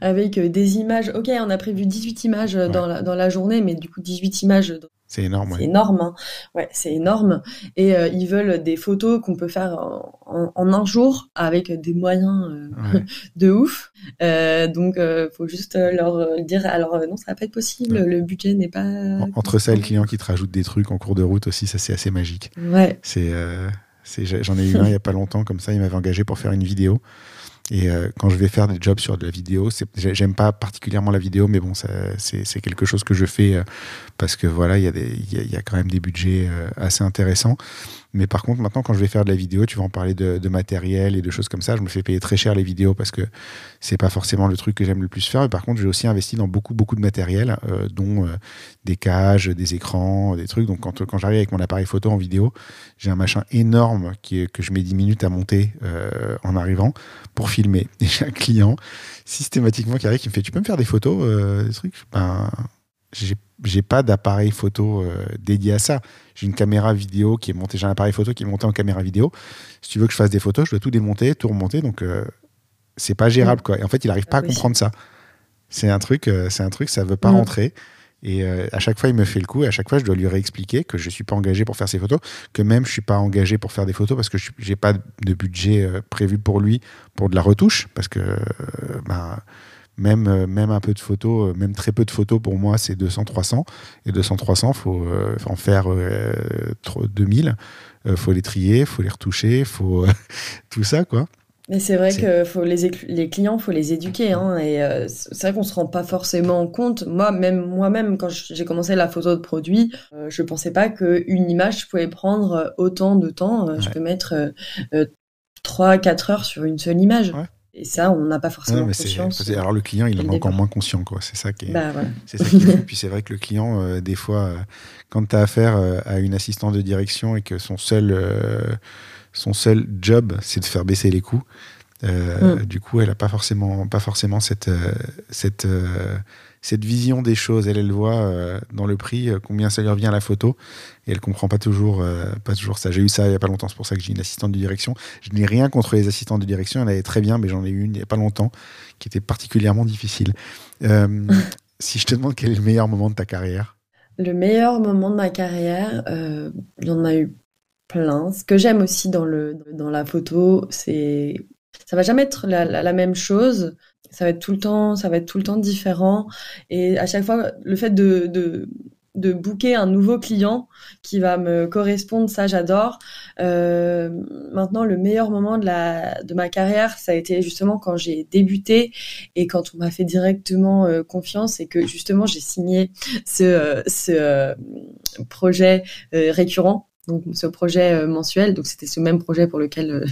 avec des images. Ok, on a prévu 18 images dans, la, dans la journée, mais du coup 18 images c'est énorme. C'est énorme. Hein. Ouais, c'est énorme. Et euh, ils veulent des photos qu'on peut faire en, un jour avec des moyens euh, de ouf. Euh, donc, euh, faut juste leur dire. Alors non, ça va pas être possible. Le budget n'est pas. Entre ça et le client qui te rajoute des trucs en cours de route aussi, ça c'est assez magique. Ouais. C'est, j'en ai eu un il y a pas longtemps comme ça. Il m'avait engagé pour faire une vidéo. Et euh, quand je vais faire des jobs sur de la vidéo, j'aime pas particulièrement la vidéo, mais bon, c'est quelque chose que je fais euh, parce que voilà, il y, a y, a quand même des budgets euh, assez intéressants. Mais par contre, maintenant, quand je vais faire de la vidéo, tu vas en parler de, matériel et de choses comme ça. Je me fais payer très cher les vidéos parce que c'est pas forcément le truc que j'aime le plus faire. Mais par contre, j'ai aussi investi dans beaucoup, beaucoup de matériel, euh, dont euh, des cages, des écrans, des trucs. Donc, quand, j'arrive avec mon appareil photo en vidéo, j'ai un machin énorme qui que je mets 10 minutes à monter euh, en arrivant pour filmer. Et j'ai un client systématiquement qui arrive qui me fait Tu peux me faire des photos, des trucs? J'ai pas d'appareil photo euh, dédié à ça. J'ai une caméra vidéo qui est montée, j'ai un appareil photo qui est monté en caméra vidéo. Si tu veux que je fasse des photos, je dois tout démonter, tout remonter, donc euh, c'est pas gérable quoi. Et en fait, il arrive pas à comprendre ça. C'est un truc, euh, c'est un truc, ça veut pas rentrer. Et à chaque fois, il me fait le coup. Et à chaque fois, je dois lui réexpliquer que je suis pas engagé pour faire ses photos, que même je suis pas engagé pour faire des photos parce que j'ai pas de budget prévu pour lui pour de la retouche, parce que ben, même, euh, même un peu de photos, euh, même très peu de photos pour moi, c'est 200-300. Et 200-300, il faut en faire 2000. Il faut les trier, il faut les retoucher, faut tout ça, quoi. Mais c'est vrai que faut les, les clients, faut les éduquer, hein, et euh, c'est vrai qu'on se rend pas forcément compte. Moi, même moi-même, quand j'ai commencé la photo de produit, je je pensais pas qu'une image pouvait prendre autant de temps. Je peux mettre 3-4 heures sur une seule image. Et ça, on n'a pas forcément conscience. alors le client, il en est encore moins conscient, quoi. C'est ça qui est. Bah, c'est ça qui est Puis c'est vrai que le client, euh, des fois, euh, quand tu as affaire euh, à une assistante de direction et que son seul, son seul job, c'est de faire baisser les coûts, mm. du coup, elle n'a pas forcément, pas forcément cette, cette, cette vision des choses. Elle, elle voit euh, dans le prix euh, combien ça lui revient à la photo et elle comprend pas toujours, euh, pas toujours ça. J'ai eu ça il y a pas longtemps, c'est pour ça que j'ai une assistante de direction. Je n'ai rien contre les assistants de direction, elle allait très bien, mais j'en ai eu une il y a pas longtemps qui était particulièrement difficile. si je te demande quel est le meilleur moment de ta carrière? Le meilleur moment de ma carrière, il y en a eu plein. Ce que j'aime aussi dans, le, dans la photo, c'est ça va jamais être la, la même chose ça va être tout le temps, ça va être tout le temps différent. Et à chaque fois, le fait de, de, de booker un nouveau client qui va me correspondre, ça j'adore. Euh, maintenant, le meilleur moment de, la, de ma carrière, ça a été justement quand j'ai débuté et quand on m'a fait directement euh, confiance et que justement j'ai signé ce, euh, ce euh, projet récurrent, donc ce projet mensuel. Donc c'était ce même projet pour lequel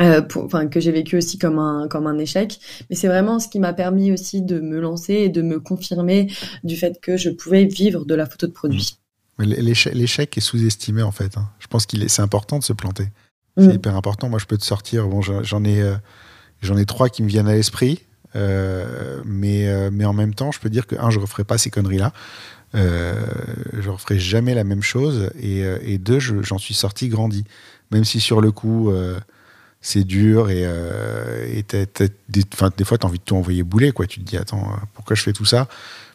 euh, enfin que j'ai vécu aussi comme un comme un échec. Mais c'est vraiment ce qui m'a permis aussi de me lancer et de me confirmer du fait que je pouvais vivre de la photo de produit. L'échec est sous-estimé en fait hein. je pense qu'il est c'est important de se planter. C'est mm. hyper important. Moi je peux te sortir bon j'en ai euh, j'en ai trois qui me viennent à l'esprit euh, mais mais en même temps je peux dire que un je referai pas ces conneries là je referai jamais la même chose. Et, et deux j'en suis sorti grandi. Même si sur le coup c'est dur et, euh, des, des, fois tu as envie de tout envoyer bouler quoi. Tu te dis attends euh, pourquoi je fais tout ça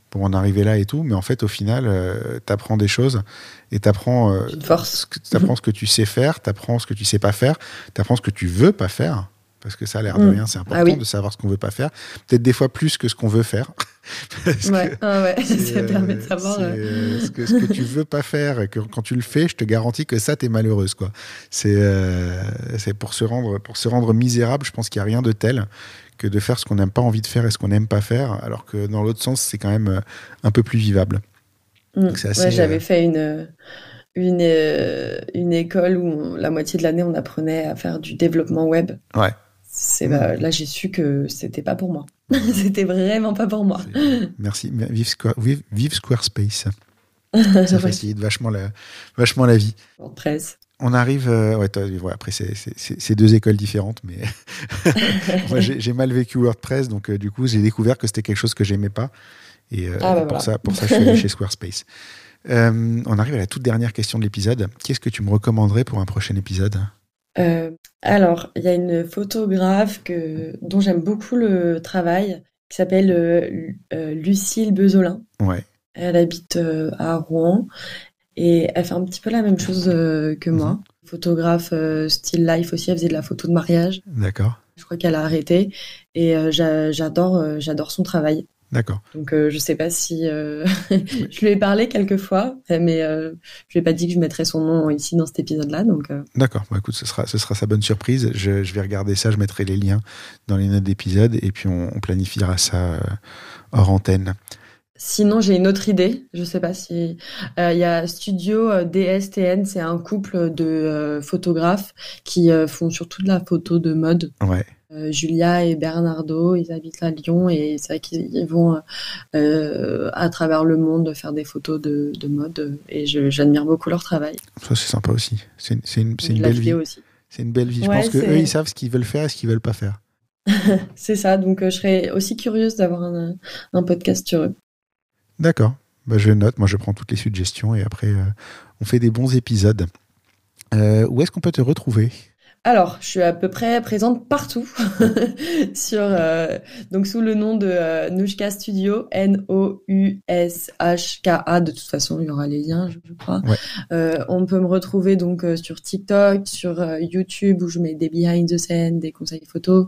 pour en arriver là et tout? Mais en fait au final euh, tu apprends des choses et tu apprends, ce que, ce que tu sais faire tu apprends ce que tu sais pas faire tu apprends ce que tu veux pas faire parce que ça a l'air de mm. rien, c'est ah important de savoir ce qu'on veut pas faire. Peut-être des fois plus que ce qu'on veut faire. ouais, ah ouais. ça permet de savoir. Euh, ce, que, ce, que, tu veux pas faire, et que quand tu le fais, je te garantis que ça, tu es malheureuse. Quoi. C'est, euh, c'est pour, se rendre, pour se rendre misérable, je pense qu'il n'y a rien de tel que de faire ce qu'on n'aime pas envie de faire et ce qu'on n'aime pas faire, alors que dans l'autre sens, c'est quand même euh, un peu plus vivable. Mm. ouais, j'avais fait une une, une école où la moitié de l'année on apprenait à faire du développement web. Ouais c'est bah, là j'ai su que c'était pas pour moi. c'était vraiment pas pour moi. Merci. Vive, Square, vive, Squarespace. Ça facilite vachement la, vachement la vie. WordPress. On arrive. Euh, ouais, après, c'est deux écoles différentes, mais moi j'ai mal vécu WordPress, donc euh, du coup j'ai découvert que c'était quelque chose que j'aimais pas. Et euh, ah, bah, pour, ça, pour ça, je suis allé chez Squarespace. on arrive à la toute dernière question de l'épisode. Qu'est-ce que tu me recommanderais pour un prochain épisode? Euh, alors, il y a une photographe que, dont j'aime beaucoup le travail, qui s'appelle euh, euh, Lucille Bezolin. Ouais. Elle habite à Rouen et elle fait un petit peu la même chose que moi. Mhm. Photographe still life aussi, elle faisait de la photo de mariage. D'accord. Je crois qu'elle a arrêté et j'adore j'adore son travail. D'accord. Donc euh, je sais pas si euh, je lui ai parlé quelques fois, mais euh, je lui ai pas dit que je mettrais son nom ici dans cet épisode-là. Donc. D'accord. Bah, écoute, ce sera ce sera sa bonne surprise. Je, je vais regarder ça. Je mettrai les liens dans les notes d'épisode et puis on, on planifiera ça hors antenne. Sinon, j'ai une autre idée. Je sais pas si il y a Studio DSTN, c'est un couple de photographes qui font surtout de la photo de mode. Ouais. Euh, Julia et Bernardo, ils habitent à Lyon et c'est vrai qu'ils vont euh, à travers le monde faire des photos de, mode et j'admire beaucoup leur travail. Ça c'est sympa aussi. C'est une, belle vie. C'est une belle vie. Je pense qu'eux ils savent ce qu'ils veulent faire et ce qu'ils veulent pas faire. c'est ça. Donc euh, je serais aussi curieuse d'avoir un, podcast sur eux. D'accord. Bah, je note. Moi je prends toutes les suggestions et après on fait des bons épisodes. où est-ce qu'on peut te retrouver? Alors, je suis à peu près présente partout sur euh, donc sous le nom de euh, Nushka Studio, N O U S H K A. De toute façon, il y aura les liens, je, crois. Euh, on peut me retrouver donc euh, sur TikTok, sur YouTube où je mets des behind the scene, des conseils photos.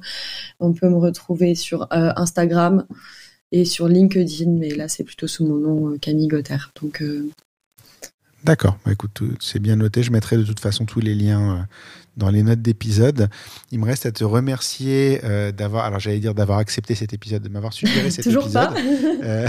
On peut me retrouver sur Instagram et sur LinkedIn, mais là c'est plutôt sous mon nom Camille Gotter. Donc D'accord, bah, écoute, c'est bien noté. Je mettrai de toute façon tous les liens dans les notes d'épisode. Il me reste à te remercier euh, d'avoir, alors j'allais dire d'avoir accepté cet épisode, de m'avoir suggéré cet Toujours épisode. Pas. Euh,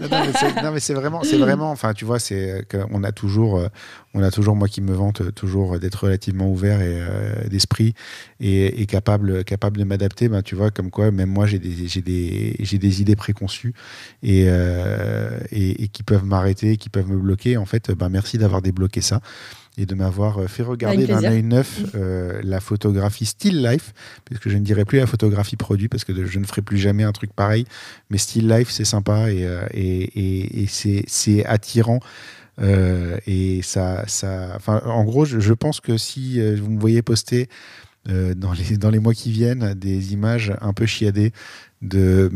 non, mais c'est vraiment, c'est vraiment, enfin tu vois, c'est qu'on a toujours, euh, on a toujours moi qui me vante toujours d'être relativement ouvert et d'esprit et, capable, capable de m'adapter. Ben tu vois, comme quoi même moi j'ai des, j'ai des, j'ai des idées préconçues et, et, et qui peuvent m'arrêter, qui peuvent me bloquer. En fait, bah, merci d'avoir débloqué ça et de m'avoir fait regarder d'un œil neuf la photographie still life, puisque je ne dirais plus la photographie produit, parce que je ne ferai plus jamais un truc pareil. Mais still life, c'est sympa et, et, et c'est attirant. et ça, ça, enfin, en gros, je, je pense que si vous me voyez poster euh, dans, les, dans les mois qui viennent des images un peu chiadées de,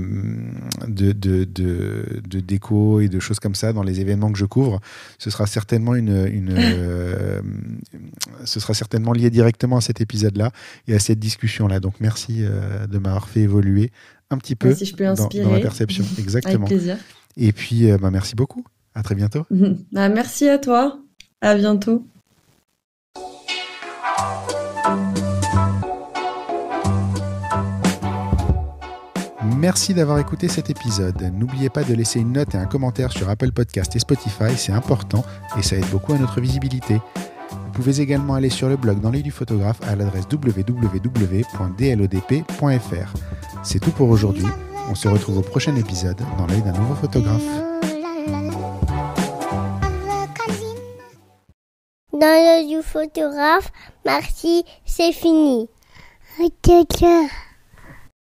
de, de, de, déco et de choses comme ça dans les événements que je couvre. Ce sera certainement, une, une euh, ce sera certainement lié directement à cet épisode-là et à cette discussion-là. Donc merci euh, de m'avoir fait évoluer un petit peu si je peux dans, dans, la perception. Exactement. Avec plaisir. Et puis, bah, merci beaucoup. À très bientôt. Bah, merci à toi. À bientôt. Merci d'avoir écouté cet épisode. N'oubliez pas de laisser une note et un commentaire sur Apple Podcast et Spotify, c'est important et ça aide beaucoup à notre visibilité. Vous pouvez également aller sur le blog dans l'œil du photographe à l'adresse www.dlodp.fr. C'est tout pour aujourd'hui. On se retrouve au prochain épisode dans l'œil d'un nouveau photographe. Dans l'œil du photographe, merci, c'est fini.